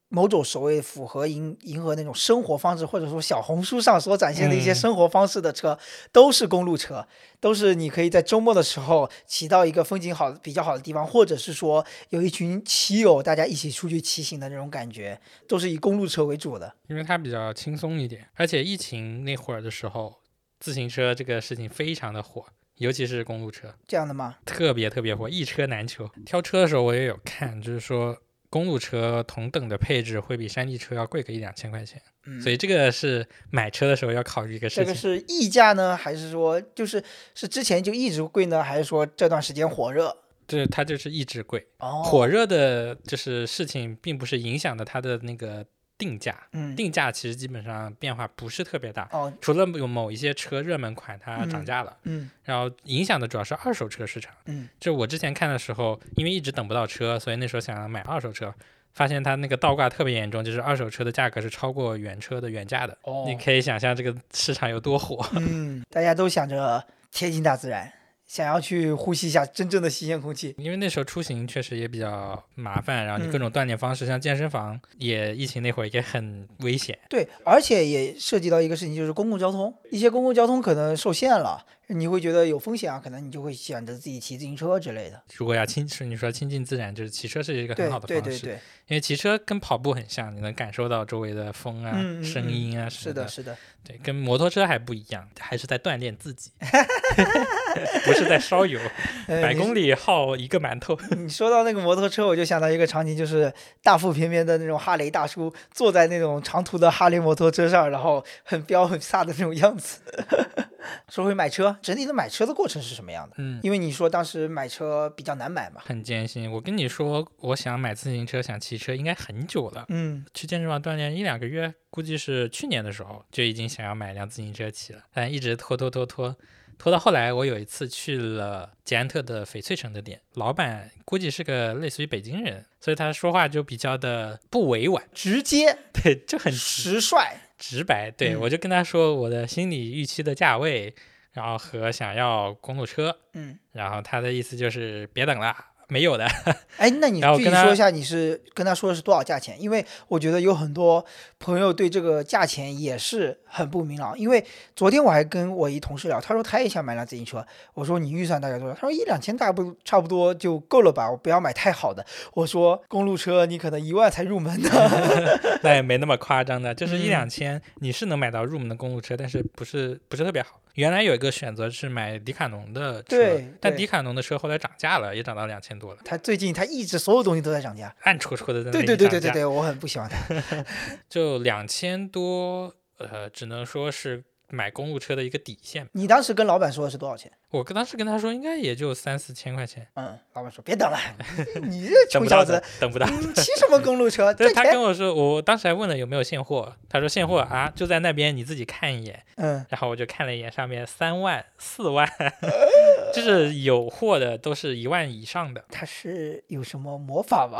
某种所谓符合迎迎合那种生活方式，或者说小红书上所展现的一些嗯生活方式的车，都是公路车，都是你可以在周末的时候骑到一个风景好、比较好的地方，或者是说有一群骑友大家一起出去骑行的那种感觉，都是以公路车为主的。因为它比较轻松一点，而且疫情那会儿的时候，自行车这个事情非常的火，尤其是公路车，这样的吗？特别特别火，一车难求。挑车的时候我也有看，就是说公路车同等的配置会比山地车要贵个一两千块钱，嗯所以这个是买车的时候要考虑一个事情。这个是溢价呢，还是说就是是之前就一直贵呢，还是说这段时间火热？这它就是一直贵，哦，火热的就是事情，并不是影响的它的那个定价，嗯，定价其实基本上变化不是特别大。哦，除了有某一些车热门款它涨嗯价了，嗯然后影响的主要是二手车市场。嗯就我之前看的时候，因为一直等不到车，所以那时候想要买二手车，发现它那个倒挂特别严重，就是二手车的价格是超过原车的原价的。哦你可以想象这个市场有多火。嗯，大家都想着贴近大自然，想要去呼吸一下真正的新鲜空气。因为那时候出行确实也比较麻烦，然后你各嗯种锻炼方式，像健身房也疫情那会儿也很危险。对，而且也涉及到一个事情，就是公共交通，一些公共交通可能受限了，你会觉得有风险啊，可能你就会选择自己骑自行车之类的。如果要亲，是你说亲近自然，就是骑车是一个很好的方式。对对对，因为骑车跟跑步很像，你能感受到周围的风啊、声音啊什么是的，是的。对，跟摩托车还不一样，还是在锻炼自己，*laughs* 不是在烧油。*laughs* 百公里耗一个馒头。*laughs* 你说到那个摩托车，我就想到一个场景，就是大腹便便的那种哈雷大叔坐在那种长途的哈雷摩托车上，然后很彪很飒的那种样子。说回买车，整体的买车的过程是什么样的？嗯，因为你说当时买车比较难买嘛。很艰辛。我跟你说，我想买自行车、想骑车，应该很久了。嗯去健身房锻炼一两个月，估计是去年的时候就已经想要买辆自行车骑了，但一直拖拖拖拖，拖到后来，我有一次去了捷安特的翡翠城的店，老板估计是个类似于北京人，所以他说话就比较的不委婉，直接 *laughs* 对，就很直率。直白。对、嗯我就跟他说我的心理预期的价位，然后和想要公路车，嗯，然后他的意思就是别等了，没有的。*laughs* 哎，那你具体说一下，你是跟他说的是多少价钱？因为我觉得有很多朋友对这个价钱也是很不明朗。因为昨天我还跟我一同事聊，他说他也想买辆自行车，我说你预算大概多少？他说一两千大不差不多就够了吧，我不要买太好的。我说公路车你可能一万才入门的。*laughs* 那也没那么夸张的，就是一嗯两千，你是能买到入门的公路车，但是不是不是特别好。原来有一个选择是买迪卡侬的车，但迪卡侬的车后来涨价了，也涨到两千多了，他最近他一直所有东西都在涨价。暗戳戳的在那对里涨价对对对对对，我很不喜欢他。*laughs* 就两千多，呃，只能说是买公路车的一个底线。你当时跟老板说的是多少钱？我跟当时跟他说，应该也就三四千块钱，嗯，老板说别等了，你这等穷小子等不到。嗯骑什么公路车？*laughs* 对他。跟我说，我当时还问了有没有现货，他说现货啊就在那边，你自己看一眼。嗯，然后我就看了一眼，上面三万、四万，*laughs* 这就是有货的都是一万以上的。它是有什么魔法吗？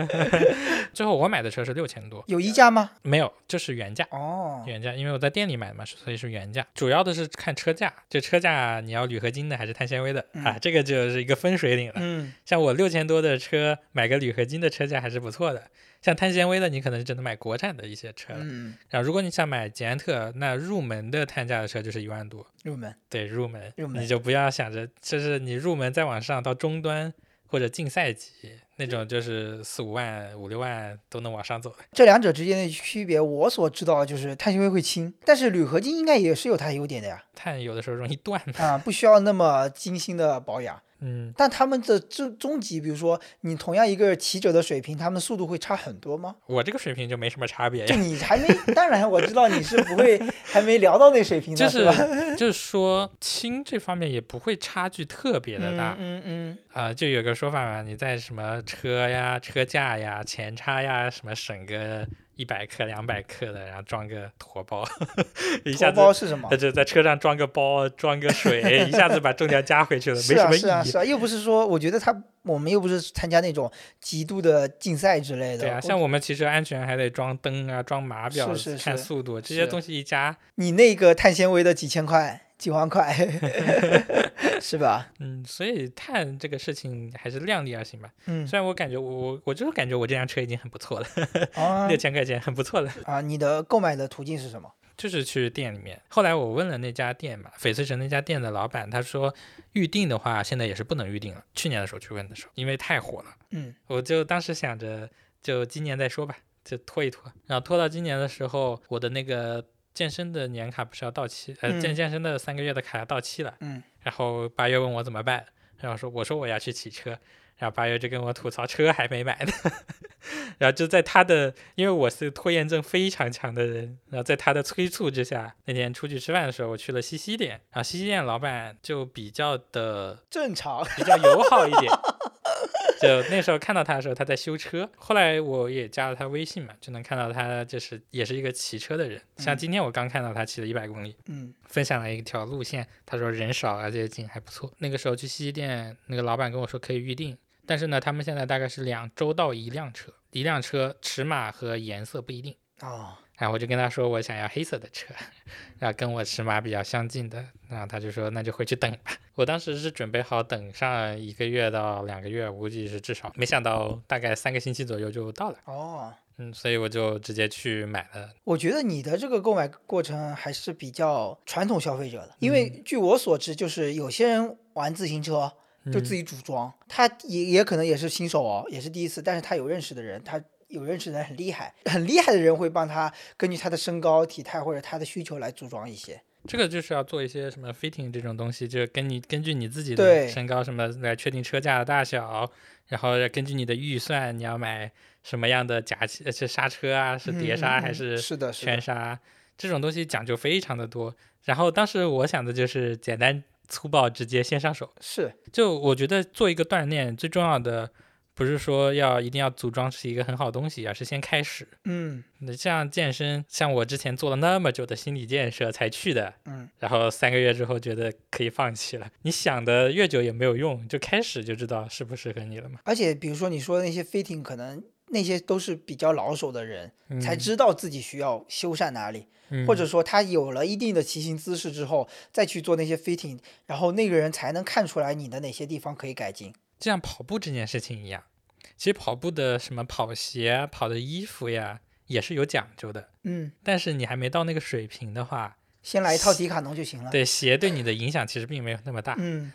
*laughs* *laughs* 最后我买的车是六千多，有溢价吗？没有，就是原价。哦，原价，因为我在店里买的嘛，所以是原价。主要的是看车架，就车架你要铝合金的还是碳纤维的、啊？嗯这个就是一个分水岭了。嗯，像我六千多的车，买个铝合金的车架还是不错的。像碳纤维的，你可能只能买国产的一些车了。嗯，然后如果你想买捷安特，那入门的碳价的车就是一万多。入门，对，入门，入门你就不要想着，就是你入门再往上到中端或者竞赛级那种，就是四五万、五六万都能往上走的。这两者之间的区别，我所知道的就是碳纤维会轻，但是铝合金应该也是有它的优点的呀。碳有的时候容易断嘛。啊，不需要那么精心的保养。嗯，但他们的终终极，比如说你同样一个骑者的水平，他们速度会差很多吗？我这个水平就没什么差别就呀。你还没，当然我知道你是不会还没聊到那水平的，就是吧？*laughs* 就是说轻这方面也不会差距特别的大。嗯嗯啊、就有个说法嘛，你在什么车呀、车架呀、前叉呀，什么省个一百克、两百克的，然后装个驮包，*laughs* 一嗯，下子头包是什么他？就在车上装个包、装个水，*laughs* 一下子把重量加回去了，没什么意义。是啊是啊，又不是说，我觉得他我们又不是参加那种极度的竞赛之类的。对啊，像我们其实安全还得装灯啊、装码表、是是是看速度，这些东西一加，你那个碳纤维的几千块、几万块，*laughs* 是吧？嗯，所以碳这个事情还是量力而行吧。嗯，虽然我感觉我我我就是感觉我这辆车已经很不错了，啊 *laughs* 六千块钱很不错了。啊，你的购买的途径是什么？就是去店里面。后来我问了那家店嘛，翡翠城那家店的老板，他说预定的话，现在也是不能预定了。去年的时候去问的时候，因为太火了，嗯我就当时想着，就今年再说吧，就拖一拖。然后拖到今年的时候，我的那个健身的年卡不是要到期，呃，健嗯健身的三个月的卡要到期了。嗯，然后八月问我怎么办，然后说我说我要去骑车。然后八月就跟我吐槽车还没买呢，*laughs* 然后就在他的，因为我是拖延症非常强的人，然后在他的催促之下，那天出去吃饭的时候，我去了西西店，然后西西店老板就比较的正常。比较友好一点。*laughs* 就那时候看到他的时候，他在修车。后来我也加了他微信嘛，就能看到他就是也是一个骑车的人。像嗯今天我刚看到他骑了一百公里，嗯分享了一条路线，他说人少而且景还不错。那个时候去西西店，那个老板跟我说可以预定，但是呢，他们现在大概是两周到一辆车，一辆车尺码和颜色不一定。哦，然后我就跟他说我想要黑色的车，*laughs* 然后跟我尺码比较相近的，然后他就说那就回去等吧。*laughs* 我当时是准备好等上一个月到两个月，估计是至少，没想到大概三个星期左右就到了，哦，嗯，所以我就直接去买了。我觉得你的这个购买过程还是比较传统消费者的，因为嗯据我所知，就是有些人玩自行车就自己己组装，他也也可能也是新手哦，也是第一次，但是他有认识的人，他有认识的人很厉害，很厉害的人会帮他根据他的身高、体态或者他的需求来组装一些。这个就是要做一些什么 fitting 这种东西，就是跟你根据你自己的身高什么来确定车架的大小，然后根据你的预算，你要买什么样的夹气，呃是刹车啊，是碟刹还是是的，是的，圈刹，这种东西讲究非常的多。然后当时我想的就是简单粗暴，直接先上手。是就我觉得做一个锻炼最重要的，不是说要一定要组装是一个很好东西，而是先开始。嗯那像健身，像我之前做了那么久的心理建设才去的，嗯，然后三个月之后觉得可以放弃了。你想的越久也没有用，就开始就知道适不适合你了嘛。而且比如说你说的那些 fitting，可能那些都是比较老手的人、才嗯知道自己需要修缮哪里。嗯或者说他有了一定的骑行姿势之后，再去做那些 fitting，然后那个人才能看出来你的哪些地方可以改进。就像跑步这件事情一样，其实跑步的什么跑鞋啊、跑的衣服呀，也是有讲究的。嗯，但是你还没到那个水平的话，先来一套迪卡侬就行了。，对鞋对你的影响其实并没有那么大。嗯，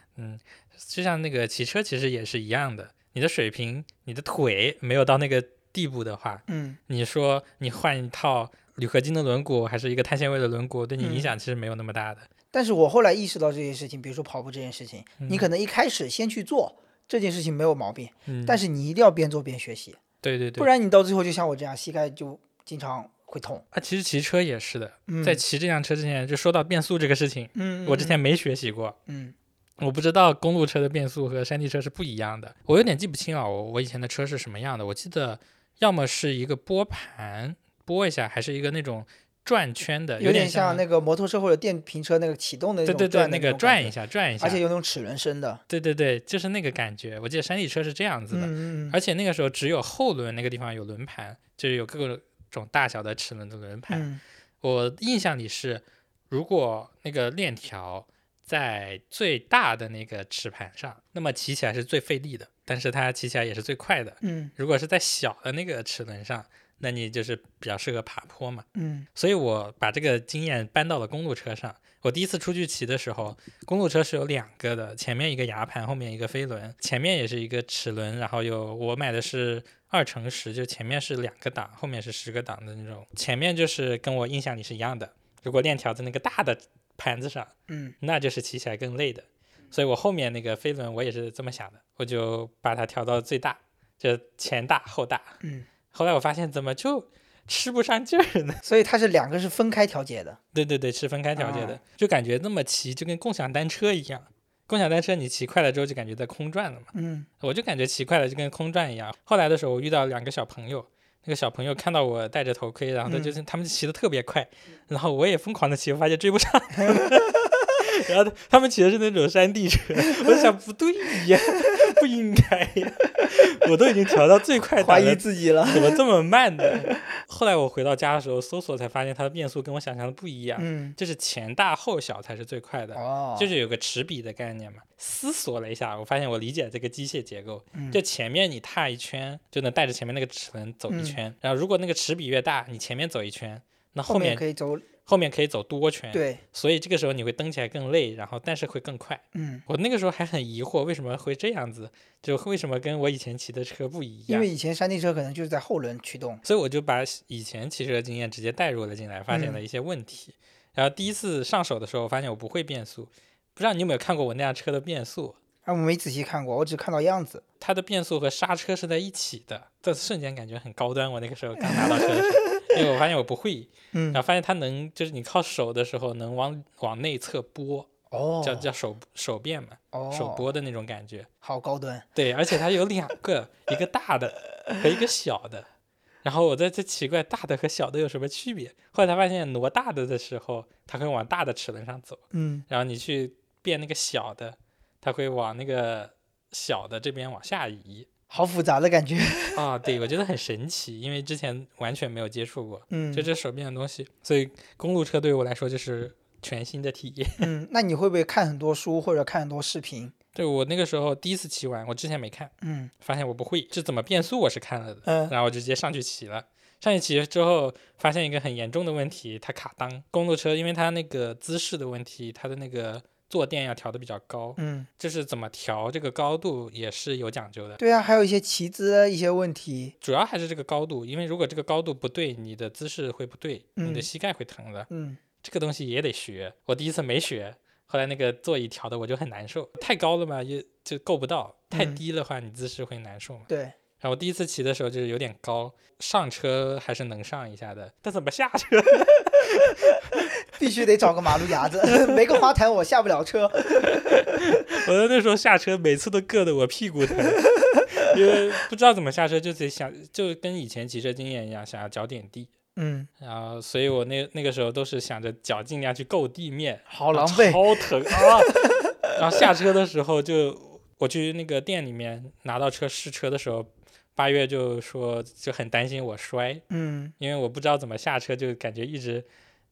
就像那个骑车，其实也是一样的。你的水平、你的腿没有到那个地步的话，嗯，你说你换一套铝合金的轮毂，还是一个碳纤维的轮毂，对你影嗯响其实没有那么大的。但是我后来意识到这件事情，比如说跑步这件事情，你嗯可能一开始先去做这件事情没有毛病，嗯，但是你一定要边做边学习，对对对，不然你到最后就像我这样，膝盖就经常会痛。啊，其实骑车也是的。嗯，在骑这辆车之前，就说到变速这个事情，嗯，我之嗯前没学习过，嗯我不知道公路车的变速和山地车是不一样的。我有点记不清啊，我我以前的车是什么样的？我记得要么是一个拨盘拨一下，还是一个那种转圈的，有点像那个摩托车或者电瓶车那个启动的那种对对对，转那个转一下转一下，而且有那种齿轮声的。对对对，就是那个感觉。我记得山地车是这样子的，而且那个时候只有后轮那个地方有轮盘，就是有各种大小的齿轮的轮盘。嗯我印象里是，如果那个链条在最大的那个齿盘上，那么骑起来是最费力的，但是它骑起来也是最快的。嗯如果是在小的那个齿轮上，那你就是比较适合爬坡嘛。嗯所以我把这个经验搬到了公路车上。我第一次出去骑的时候，公路车是有两个的，前面一个牙盘，后面一个飞轮，前面也是一个齿轮，然后有我买的是二乘十，就前面是两个档，后面是十个档的那种。前面就是跟我印象里是一样的，如果链条在那个大的盘子上，嗯那就是骑起来更累的。所以我后面那个飞轮我也是这么想的，我就把它调到最大，就前大后大。嗯，后来我发现怎么就吃不上劲儿呢？*laughs* 所以它是两个是分开调节的。对对对，是分开调节的，啊就感觉那么骑就跟共享单车一样。共享单车你骑快了之后就感觉在空转了嘛，嗯我就感觉骑快了就跟空转一样。后来的时候我遇到两个小朋友，那个小朋友看到我戴着头盔，然后他嗯就是、他们骑的特别快，然后我也疯狂的骑，我发现追不上。*laughs* 然后他他们骑的是那种山地车，我就想不对呀，不应该呀，*laughs* 我都已经调到最快怀疑，自己了。怎么这么慢呢？后来我回到家的时候搜索才发现它的变速跟我想象的不一样，嗯就是前大后小才是最快的。哦，就是有个齿比的概念嘛，思索了一下，我发现我理解这个机械结构。嗯就前面你踏一圈，就能带着前面那个齿轮走一嗯圈。然后如果那个齿比越大，你前面走一圈，那后后面可以走后面可以走多圈。对，所以这个时候你会蹬起来更累，然后但是会更快。嗯，我那个时候还很疑惑，为什么会这样子？就为什么跟我以前骑的车不一样因为？以前山地车可能就是在后轮驱动。所以我就把以前骑车的经验直接带入了进来，发现了嗯一些问题。然后第一次上手的时候，我发现我不会变速。不知道你有没有看过我那辆车的变速？啊，我没仔细看过，我只看到样子。它的变速和刹车是在一起的，这瞬间感觉很高端。我那个时候刚拿到车的时候，*laughs* 因为我发现我不会，*laughs* 嗯然后发现它能，就是你靠手的时候能往往内侧拨，哦，叫叫手手变嘛，哦，手拨的那种感觉。好高端。对，而且它有两个，一个大的和一个小的。然后我在这奇怪大的和小的有什么区别？后来才发现挪大的的时候，它会往大的齿轮上走，嗯然后你去变那个小的，它会往那个小的这边往下移。好复杂的感觉。*laughs* 啊，对，我觉得很神奇，因为之前完全没有接触过，嗯，就这手边的东西，所以公路车对于我来说就是全新的体验。*laughs* 嗯，那你会不会看很多书或者看很多视频？对我那个时候第一次骑完，我之前没看，嗯发现我不会，这怎么变速我是看了的，嗯然后我直接上去骑了。上去骑了之后，发现一个很严重的问题，它卡裆。公路车因为它那个姿势的问题，它的那个坐垫要调的比较高，嗯，就是怎么调这个高度也是有讲究的。对啊，还有一些骑姿一些问题。主要还是这个高度，因为如果这个高度不对，你的姿势会不对，你的嗯膝盖会疼的。嗯这个东西也得学。我第一次没学，后来那个座椅调的我就很难受，太高了嘛，也就够不到；太嗯低的话，你姿势会难受嘛。对，然后我第一次骑的时候就是有点高，上车还是能上一下的，但怎么下车？*laughs* 必须得找个马路牙子，*laughs* 没个花坛我下不了车。*laughs* 我在那时候下车每次都硌得我屁股疼，因为不知道怎么下车，就得想就跟以前骑车经验一样，想要脚点地。嗯，然后，所以我那那个时候都是想着脚尽量去够地面，好狼狈。超疼啊！然后下车的时候就我去那个店里面拿到车试车的时候，八月就说就很担心我摔，嗯因为我不知道怎么下车，就感觉一直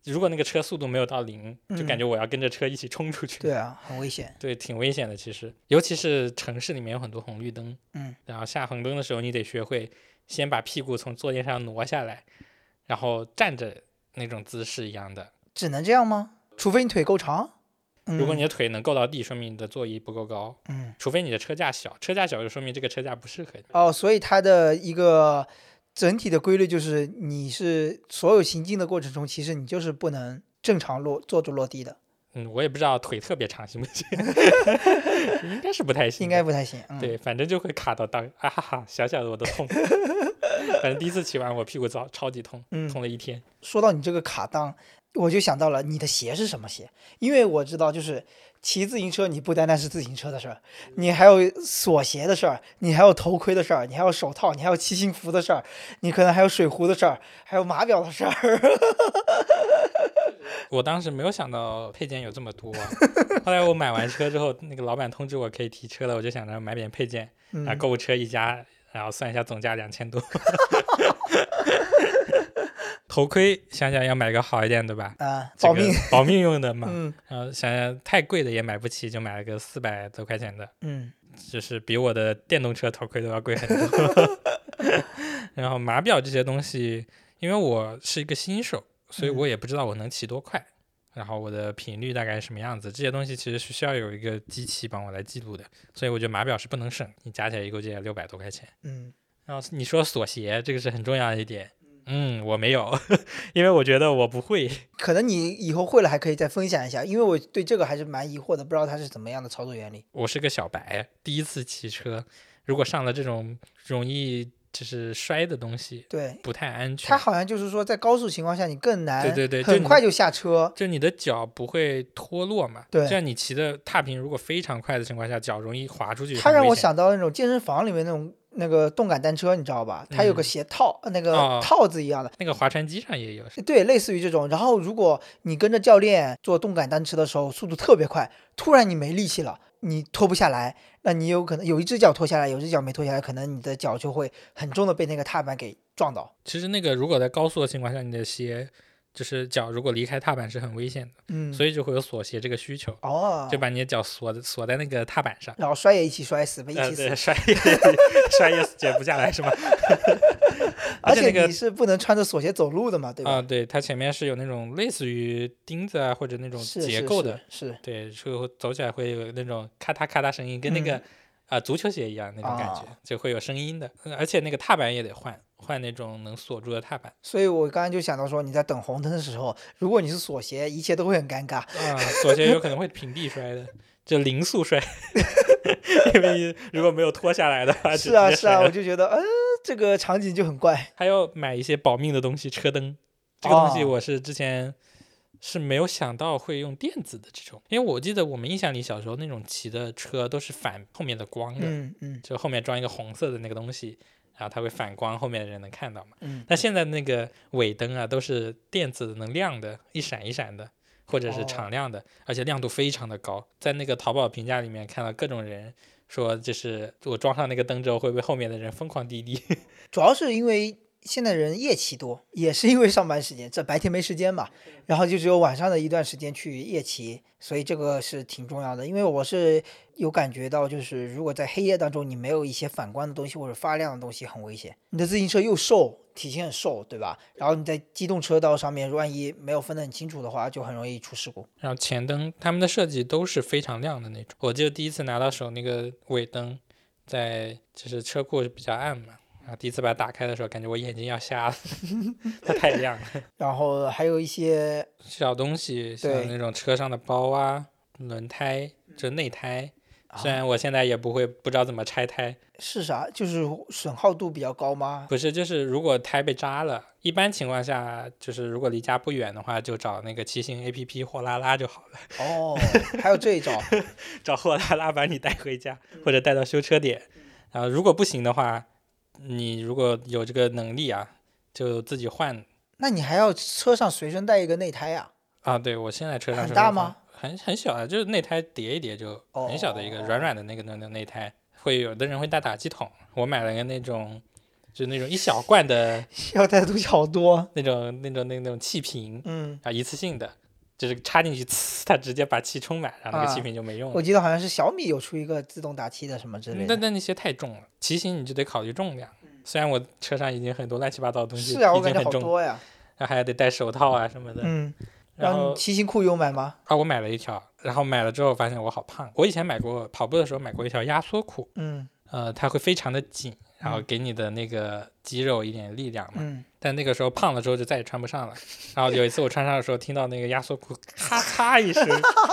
如果那个车速度没有到零，就感嗯觉我要跟着车一起冲出去。对啊，很危险。对，挺危险的，其实，尤其是城市里面有很多红绿灯，嗯，然后下红灯的时候，你得学会先把屁股从坐垫上挪下来，然后站着那种姿势一样的。只能这样吗？除非你腿够长。嗯、如果你的腿能够到地，说明你的座椅不够高；嗯除非你的车架小，车架小就说明这个车架不适合你。哦，所以它的一个整体的规律就是，你是所有行进的过程中，其实你就是不能正常落坐着落地的，嗯，我也不知道腿特别长行不行，*laughs* 应该是不太行。应该不太行。嗯、，对，反正就会卡到裆，啊哈哈，小小的我都痛。*laughs* 反正第一次骑完我屁股超超级痛，嗯痛了一天。说到你这个卡裆，我就想到了你的鞋是什么鞋，因为我知道就是骑自行车，你不单单是自行车的事儿，你还有锁鞋的事儿，你还有头盔的事儿，你还有手套，你还有骑行服的事儿，你可能还有水壶的事儿，还有码表的事儿。*laughs* 我当时没有想到配件有这么多，后来我买完车之后，那个老板通知我可以提车了，我就想着买点配件，啊，嗯，购物车一加，然后算一下总价两千多。*laughs* 头盔想想要买个好一点的吧，啊，这个保命。*laughs* 保命用的嘛。嗯然后想想太贵的也买不起，就买了个四百多块钱的，嗯就是比我的电动车头盔都要贵很多。*laughs* 然后码表这些东西，因为我是一个新手，所以嗯我也不知道我能骑多快，然后我的频率大概是什么样子，这些东西其实是需要有一个机器帮我来记录的，所以我觉得码表是不能省，你加起来一共就要六百多块钱。嗯，然后你说锁鞋，这个是很重要的一点。嗯，我没有，*laughs* 因为我觉得我不会。可能你以后会了还可以再分享一下，因为我对这个还是蛮疑惑的，不知道它是怎么样的操作原理。我是个小白，第一次骑车，如果上了这种容易就是摔的东西，对，不太安全。它好像就是说在高速情况下你更难，对对对很快就下车。就你的脚不会脱落嘛？对这样你骑的踏频如果非常快的情况下，脚容易滑出去。它让我想到那种健身房里面那种那个动感单车，你知道吧？它有个嗯鞋套，呃那个哦套子一样的，那个划船机上也有。对，类似于这种。然后如果你跟着教练做动感单车的时候，速度特别快，突然你没力气了，你脱不下来，那你有可能有一只脚脱下来，有一只脚没脱下来，可能你的脚就会很重的被那个踏板给撞到。其实那个如果在高速的情况下，你的鞋就是脚如果离开踏板是很危险的，嗯，所以就会有锁鞋这个需求，哦，就把你的脚锁的锁在那个踏板上。然后摔也一起摔死，一呃，起。摔也摔也解不下来是吗？*laughs* 而且且那个你是不能穿着锁鞋走路的嘛，对吧？啊，对，它前面是有那种类似于钉子啊或者那种结构的，是，是对，就走起来会有那种咔嗒咔嗒声音，跟那个嗯啊、足球鞋一样那种感觉，啊就会有声音的。嗯而且那个踏板也得换，换那种能锁住的踏板。所以我刚刚就想到说，你在等红灯的时候，如果你是锁鞋，一切都会很尴尬。啊，锁鞋有可能会平地摔的，就零速摔，*laughs* 因为如果没有脱下来的话，是啊是啊，我我就觉得，嗯、这个场景就很怪。还要买一些保命的东西，车灯这个东西哦我是之前是没有想到会用电子的这种，因为我记得我们印象里小时候那种骑的车都是反后面的光的，嗯嗯就后面装一个红色的那个东西，然后它会反光，后面的人能看到嘛。嗯，那现在那个尾灯啊，都是电子的，能亮的，一闪一闪的，或者是哦常亮的，而且亮度非常的高。在那个淘宝评价里面看到各种人说，就是我装上那个灯之后，会被后面的人疯狂滴滴。*laughs* 主要是因为现在人夜骑多，也是因为上班时间，这白天没时间嘛，然后就只有晚上的一段时间去夜骑，所以这个是挺重要的。因为我是有感觉到，就是如果在黑夜当中你没有一些反光的东西或者发亮的东西，很危险。你的自行车又瘦，体型很瘦，对吧？然后你在机动车道上面，万一没有分得很清楚的话，就很容易出事故。然后前灯他们的设计都是非常亮的那种。我记得第一次拿到手那个尾灯，在就是车库是比较暗嘛，然后第一次把它打开的时候，感觉我眼睛要瞎了，*laughs* 它太亮了。*laughs* 然后还有一些小东西，像那种车上的包啊、轮胎、就内胎。虽啊然我现在也不会不知道怎么拆胎，是啥，就是损耗度比较高吗？不是，就是如果胎被扎了，一般情况下就是如果离家不远的话，就找那个骑行 APP 货拉拉就好了，*laughs* 哦，还有这一招。找货拉拉把你带回家或者带到修车点。然后如果不行的话，你如果有这个能力啊，就自己换那你还要车上随身带一个内胎啊？啊。对我现在车上很大吗？很很小啊，就是内胎叠一叠就很小的一个软软的那个那个内胎，会有的人会带打气筒，我买了个那种，就那种一小罐的 *laughs* 要带的东西好多。那种那种那种气瓶嗯，啊，一次性的，就是插进去，呲，它直接把气充满，然后那个气啊瓶就没用了。我记得好像是小米有出一个自动打气的什么之类的。那那那些太重了，骑行你就得考虑重量。虽然我车上已经很多乱七八糟的东西，是啊，我感觉已经很多呀。然后还得戴手套啊什么的。嗯，然后骑行裤有买吗？啊，我买了一条，然后买了之后发现我好胖。我以前买过跑步的时候买过一条压缩裤，嗯呃，它会非常的紧，然后嗯给你的那个肌肉一点力量嘛。嗯，但那个时候胖了之后就再也穿不上了。然后有一次我穿上的时候，听到那个压缩裤咔 *laughs* 咔一声，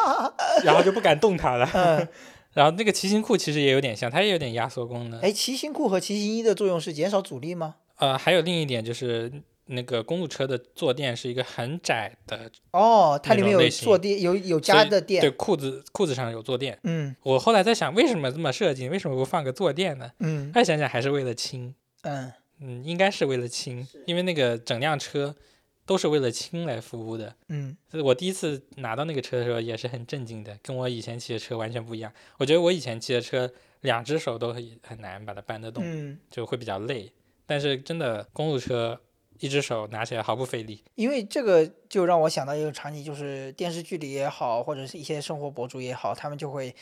*laughs* 然后就不敢动它了。嗯，然后那个骑行裤其实也有点像，它也有点压缩功能。哎，骑行裤和骑行衣的作用是减少阻力吗？呃，还有另一点就是那个公路车的坐垫是一个很窄的，哦，它里面有坐垫，有有加的垫。对裤子裤子上有坐垫。嗯我后来在想，为什么这么设计？为什么不放个坐垫呢？嗯再想想还是为了轻，嗯嗯，应该是为了轻，因为那个整辆车都是为了轻来服务的。嗯所以我第一次拿到那个车的时候也是很震惊的，跟我以前骑的车完全不一样。我觉得我以前骑的车两只手都很很难把它搬得动，嗯，就会比较累。但是真的公路车一只手拿起来毫不费力。因为这个就让我想到一个场景，就是电视剧里也好，或者是一些生活博主也好，他们就会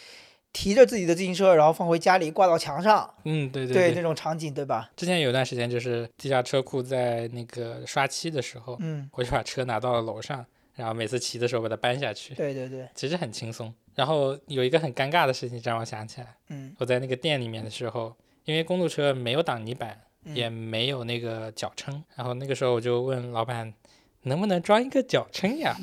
提着自己的自行车，然后放回家里挂到墙上，嗯，对对对那种场景，对吧？之前有一段时间就是地下车库在那个刷漆的时候，嗯，我就把车拿到了楼上，然后每次骑的时候把它搬下去，对对对，其实很轻松。然后有一个很尴尬的事情让我想起来，嗯。我在那个店里面的时候，因为公路车没有挡泥板，嗯也没有那个脚撑，然后那个时候我就问老板。能不能装一个脚撑呀？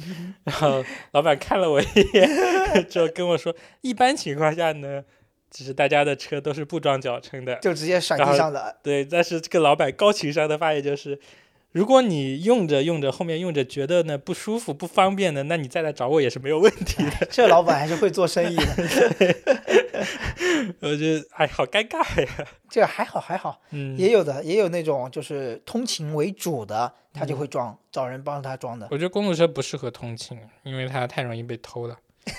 然后老板看了我一眼，之后跟我说，一般情况下呢，就是大家的车都是不装脚撑的，就直接甩地上的，对，但是这个老板高情商的发言就是，如果你用着用着后面用着觉得呢不舒服不方便的，那你再来找我也是没有问题的。*laughs* 这老板还是会做生意的，*laughs* 我觉得哎，好尴尬呀。这还好还好，嗯，也有的也有那种就是通勤为主的，他就嗯会装，找人帮他装的。我觉得公路车不适合通勤，因为它太容易被偷了。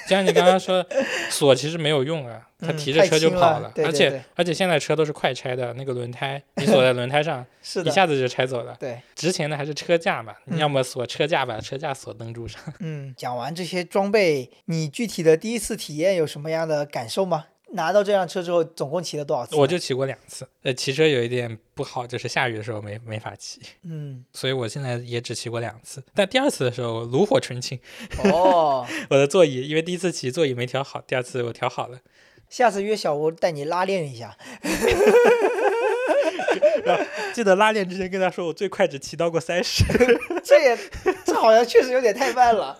就像你刚刚说，*laughs* 锁其实没有用啊，它嗯太提着车就轻跑而且了对对对而且现在车都是快拆的，那个轮胎你 *laughs* 锁在轮胎上，是的，一下子就拆走了。对，值钱的还是车架嘛，你嗯要么锁车架，把车架锁灯柱上。嗯，讲完这些装备，你具体的第一次体验有什么样的感受吗？拿到这辆车之后，总共骑了多少次？我就骑过两次，呃，骑车有一点不好，就是下雨的时候没没法骑，嗯，所以我现在也只骑过两次。但第二次的时候炉火纯青，哦，*laughs* 我的座椅因为第一次骑座椅没调好，第二次我调好了，下次约小吴带你拉练一下。*laughs* 记得拉练之前跟他说我最快只骑到过三十。*laughs* 这也这好像确实有点太慢了。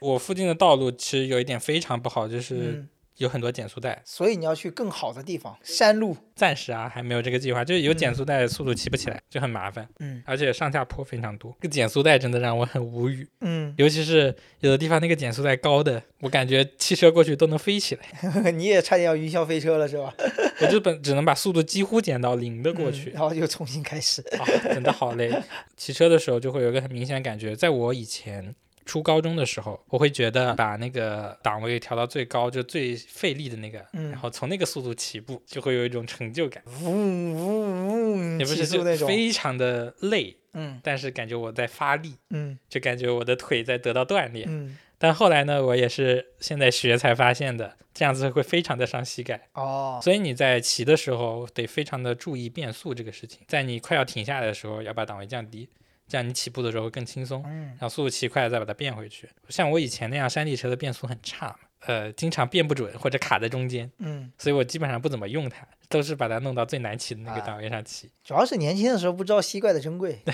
我附近的道路其实有一点非常不好，就是嗯，有很多减速带，所以你要去更好的地方，山路。暂时啊还没有这个计划，就是有减速带速度骑不起来，就很麻烦，嗯而且上下坡非常多，这个减速带真的让我很无语。嗯，尤其是有的地方那个减速带高的，我感觉汽车过去都能飞起来，*laughs* 你也差点要云霄飞车了是吧？*laughs* 我就本只能把速度几乎减到零的过嗯去，然后又重新开始。啊，真的好累。*laughs* 骑车的时候就会有一个很明显的感觉，在我以前初高中的时候，我会觉得把那个档位调到最高，就最费力的那个，嗯然后从那个速度起步，就会有一种成就感，呜呜呜，也不是就。非常的累，嗯但是感觉我在发力，嗯就感觉我的腿在得到锻炼。嗯，但后来呢，我也是现在学才发现的，这样子会非常的伤膝盖。哦，所以你在骑的时候得非常的注意变速这个事情，在你快要停下来的时候，要把档位降低，这样你起步的时候会更轻松。嗯然后速度骑快了再把它变回去。像我以前那样山地车的变速很差嘛，呃，经常变不准或者卡在中间，嗯，所以我基本上不怎么用它，都是把它弄到最难骑的那个啊档位上骑。主要是年轻的时候不知道膝盖的珍贵。*laughs*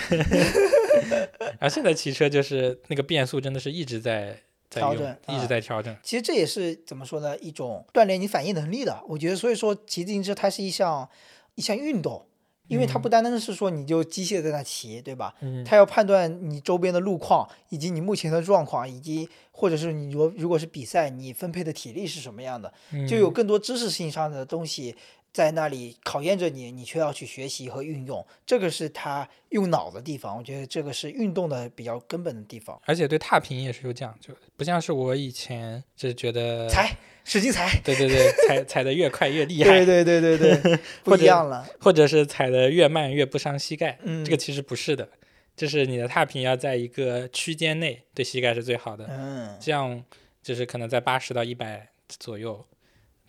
然后现在骑车就是那个变速真的是一直在在调整，一直啊在调整。其实这也是怎么说呢？一种锻炼你反应能力的。我觉得，所以说骑自行车它是一项一项运动，因为它不单单是说你就机械在那骑，对吧？嗯，它要判断你周边的路况，以及你目前的状况，以及或者是你如果如果是比赛，你分配的体力是什么样的，就有嗯更多知识性上的东西在那里考验着你，你却要去学习和运用，这个是他用脑的地方。我觉得这个是运动的比较根本的地方。而且对踏频也是有讲究的，不像是我以前就是觉得踩，使劲踩。对对对，踩踩的越快越厉害，对对对对对，*laughs* 不一样了。或者是踩的越慢越不伤膝盖。嗯，这个其实不是的，就是你的踏频要在一个区间内，对膝盖是最好的。嗯这样就是可能在八十到一百左右，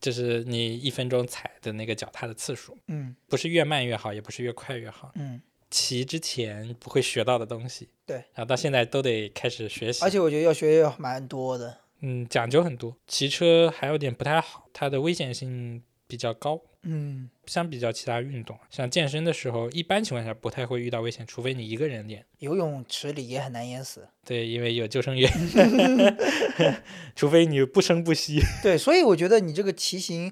就是你一分钟踩的那个脚踏的次数，嗯不是越慢越好，也不是越快越好。嗯，骑之前不会学到的东西，对，然后到现在都得开始学习而，且我觉得要学要蛮多的。嗯，讲究很多。骑车还有点不太好，它的危险性比较高。嗯相比较其他运动，像健身的时候，一般情况下不太会遇到危险，除非你一个人练。游泳池里也很难淹死。对，因为有救生员，*laughs* *laughs* 除非你不生不息。*laughs* 对，所以我觉得你这个骑行，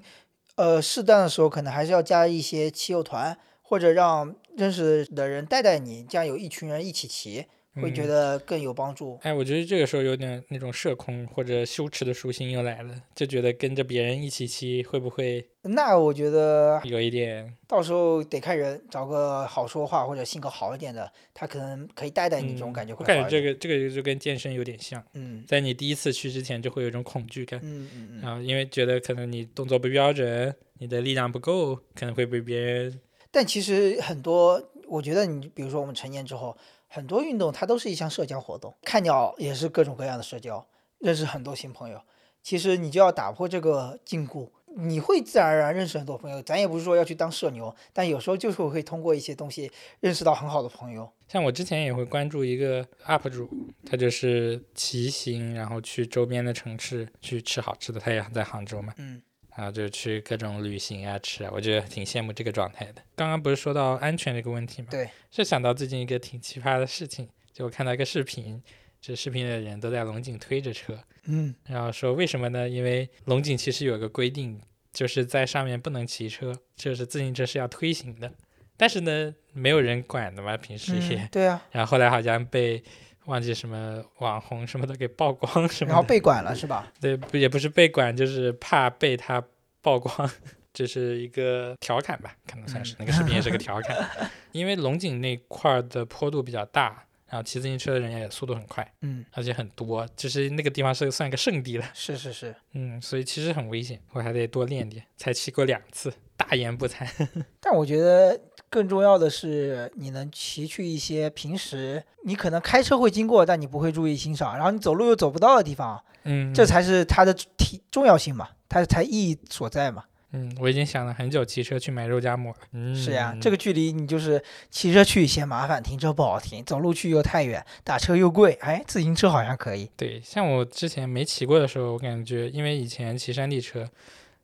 呃，适当的时候可能还是要加一些骑友团，或或者让认识的人带带你，这样有一群人一起骑，会觉嗯得更有帮助。哎，我觉得这个时候有点那种社恐或者羞耻的属性又来了，就觉得跟着别人一起骑会不会那我觉得有一点到时候得看人，找个好说话或者性格好一点的，他可能可以带带你，这种嗯感觉会我感觉这。个这个就跟健身有点像，嗯在你第一次去之前就会有一种恐惧感，嗯嗯嗯。然后因为觉得可能你动作不标准，你的力量不够，可能会被别人但其实很多，我觉得你比如说我们成年之后，很多运动它都是一项社交活动，看鸟也是各种各样的社交，认识很多新朋友。其实你就要打破这个禁锢，你会自然而然认识很多朋友。咱也不是说要去当社牛，但有时候就是会通过一些东西认识到很好的朋友。像我之前也会关注一个 UP 主，他就是骑行，然后去周边的城市去吃好吃的。他也在杭州嘛，嗯然后就去各种旅行啊吃啊，我觉得挺羡慕这个状态的。刚刚不是说到安全这个问题吗？对，是想到最近一个挺奇葩的事情，就我看到一个视频，这视频的人都在龙井推着车，嗯然后说为什么呢？因为龙井其实有个规定，就是在上面不能骑车，就是自行车是要推行的。但是呢，没有人管的嘛，平时也。嗯，对啊，*laughs* 然后后来好像被忘记什么网红什么的给曝光什么的，然后被管了是吧？对，不也不是被管，就是怕被他曝光，*laughs* 这是一个调侃吧，可能算是、嗯。那个视频也是个调侃，*laughs* 因为龙井那块儿的坡度比较大，然后骑自行车的人也速度很快，嗯，而且很多，就是那个地方是算个圣地了，是是是。嗯，所以其实很危险，我还得多练练，才骑过两次，大言不惭，*laughs* 但我觉得更重要的是，你能骑去一些平时你可能开车会经过，但你不会注意欣赏，然后你走路又走不到的地方，嗯，这才是它的体重要性嘛，它才意义所在嘛。嗯，我已经想了很久骑车去买肉夹馍了，嗯，是呀，这个距离你就是骑车去嫌麻烦，停车不好停，走路去又太远，打车又贵，哎，自行车好像可以。对，像我之前没骑过的时候，我感觉因为以前骑山地车，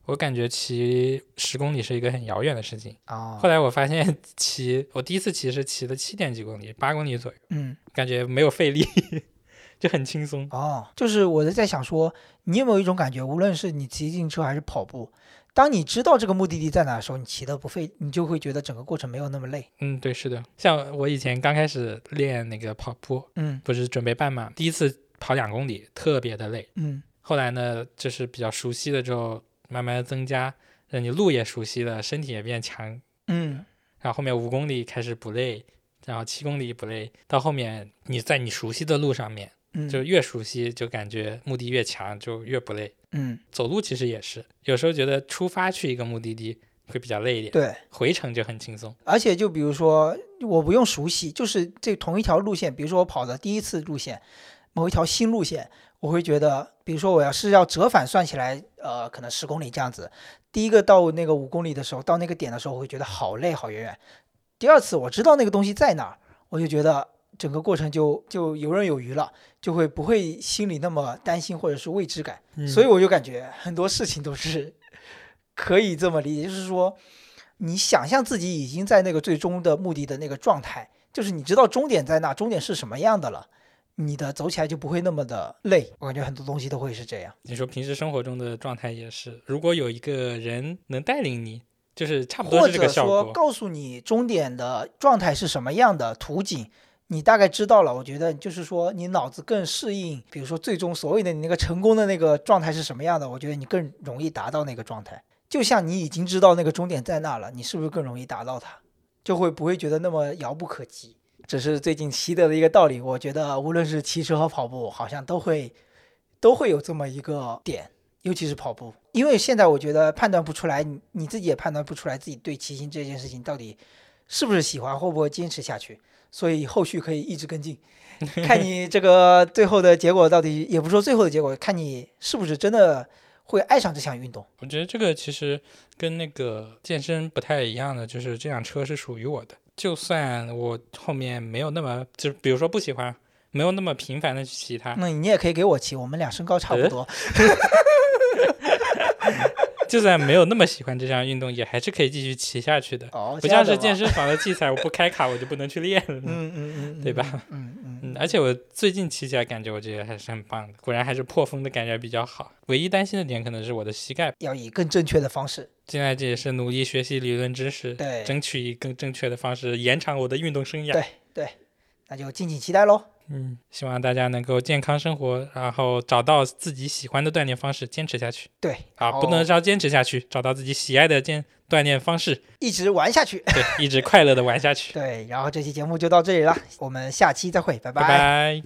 我感觉骑十公里是一个很遥远的事情。啊后，来我发现 *laughs* 骑，我第一次骑是骑了七点几公里，八公里左右，嗯，感觉没有费力，*laughs* 就很轻松。哦，就是我在想说，你有没有一种感觉，无论是你骑自行车还是跑步，当你知道这个目的地在哪的时候，你骑的不费，你就会觉得整个过程没有那么累。嗯，对，是的。像我以前刚开始练那个跑步，嗯不是准备半马，第一次跑两公里，特别的累。嗯后来呢，就是比较熟悉了之后，慢慢的增加，让你路也熟悉了，身体也变强，嗯然后后面五公里开始不累，然后七公里不累，到后面你在你熟悉的路上面，嗯，就越熟悉，就感觉目的越强，就越不累。嗯走路其实也是，有时候觉得出发去一个目的地会比较累一点，对，回程就很轻松。而且就比如说，我不用熟悉，就是这同一条路线，比如说我跑的第一次路线，某一条新路线，我会觉得，比如说我要是要折返算起来，呃，可能十公里这样子，第一个到那个五公里的时候，到那个点的时候，我会觉得好累好远远。第二次我知道那个东西在哪儿，我就觉得整个过程就就游刃有余了，就会不会心里那么担心或者是未知感。所以我就感觉很多事情都是可以这么理解，就是说，你想象自己已经在那个最终的目的的那个状态，就是你知道终点在哪，终点是什么样的了，你的走起来就不会那么的累。我感觉很多东西都会是这样。你说平时生活中的状态也是，如果有一个人能带领你，就是差不多这个者说。告诉你终点的状态是什么样的图景，你大概知道了。我觉得就是说你脑子更适应，比如说最终所谓的你那个成功的那个状态是什么样的，我觉得你更容易达到那个状态。就像你已经知道那个终点在那了，你是不是更容易达到它？就会不会觉得那么遥不可及？这是最近习得的一个道理。我觉得无论是骑车和跑步，好像都会都会有这么一个点。尤其是跑步，因为现在我觉得判断不出来，你你自己也判断不出来自己对骑行这件事情到底是不是喜欢，会不会坚持下去，所以后续可以一直跟进，*laughs* 看你这个最后的结果到底，也不说最后的结果，看你是不是真的会爱上这项运动。我觉得这个其实跟那个健身不太一样的，就是这辆车是属于我的，就算我后面没有那么，就比如说不喜欢，没有那么频繁的去骑它，那你也可以给我骑，我们俩身高差不呃多。*laughs* 就算没有那么喜欢这项运动，也还是可以继续骑下去的。哦，不像是健身房的器材，我不开卡我就不能去练了，嗯嗯嗯，对吧？嗯嗯嗯，而且我最近骑起来感觉，我觉得还是很棒的。果然还是破风的感觉比较好。唯一担心的点可能是我的膝盖。要以更正确的方式。现在这也是努力学习理论知识，对，争取以更正确的方式延长我的运动生涯。对对，那就敬请期待喽。嗯，希望大家能够健康生活，然后找到自己喜欢的锻炼方式，坚持下去。对，啊，不能说坚持下去，找到自己喜爱的健锻炼方式，一直玩下去。对，一直快乐的玩下去。*laughs* 对，然后这期节目就到这里了，我们下期再会，拜拜。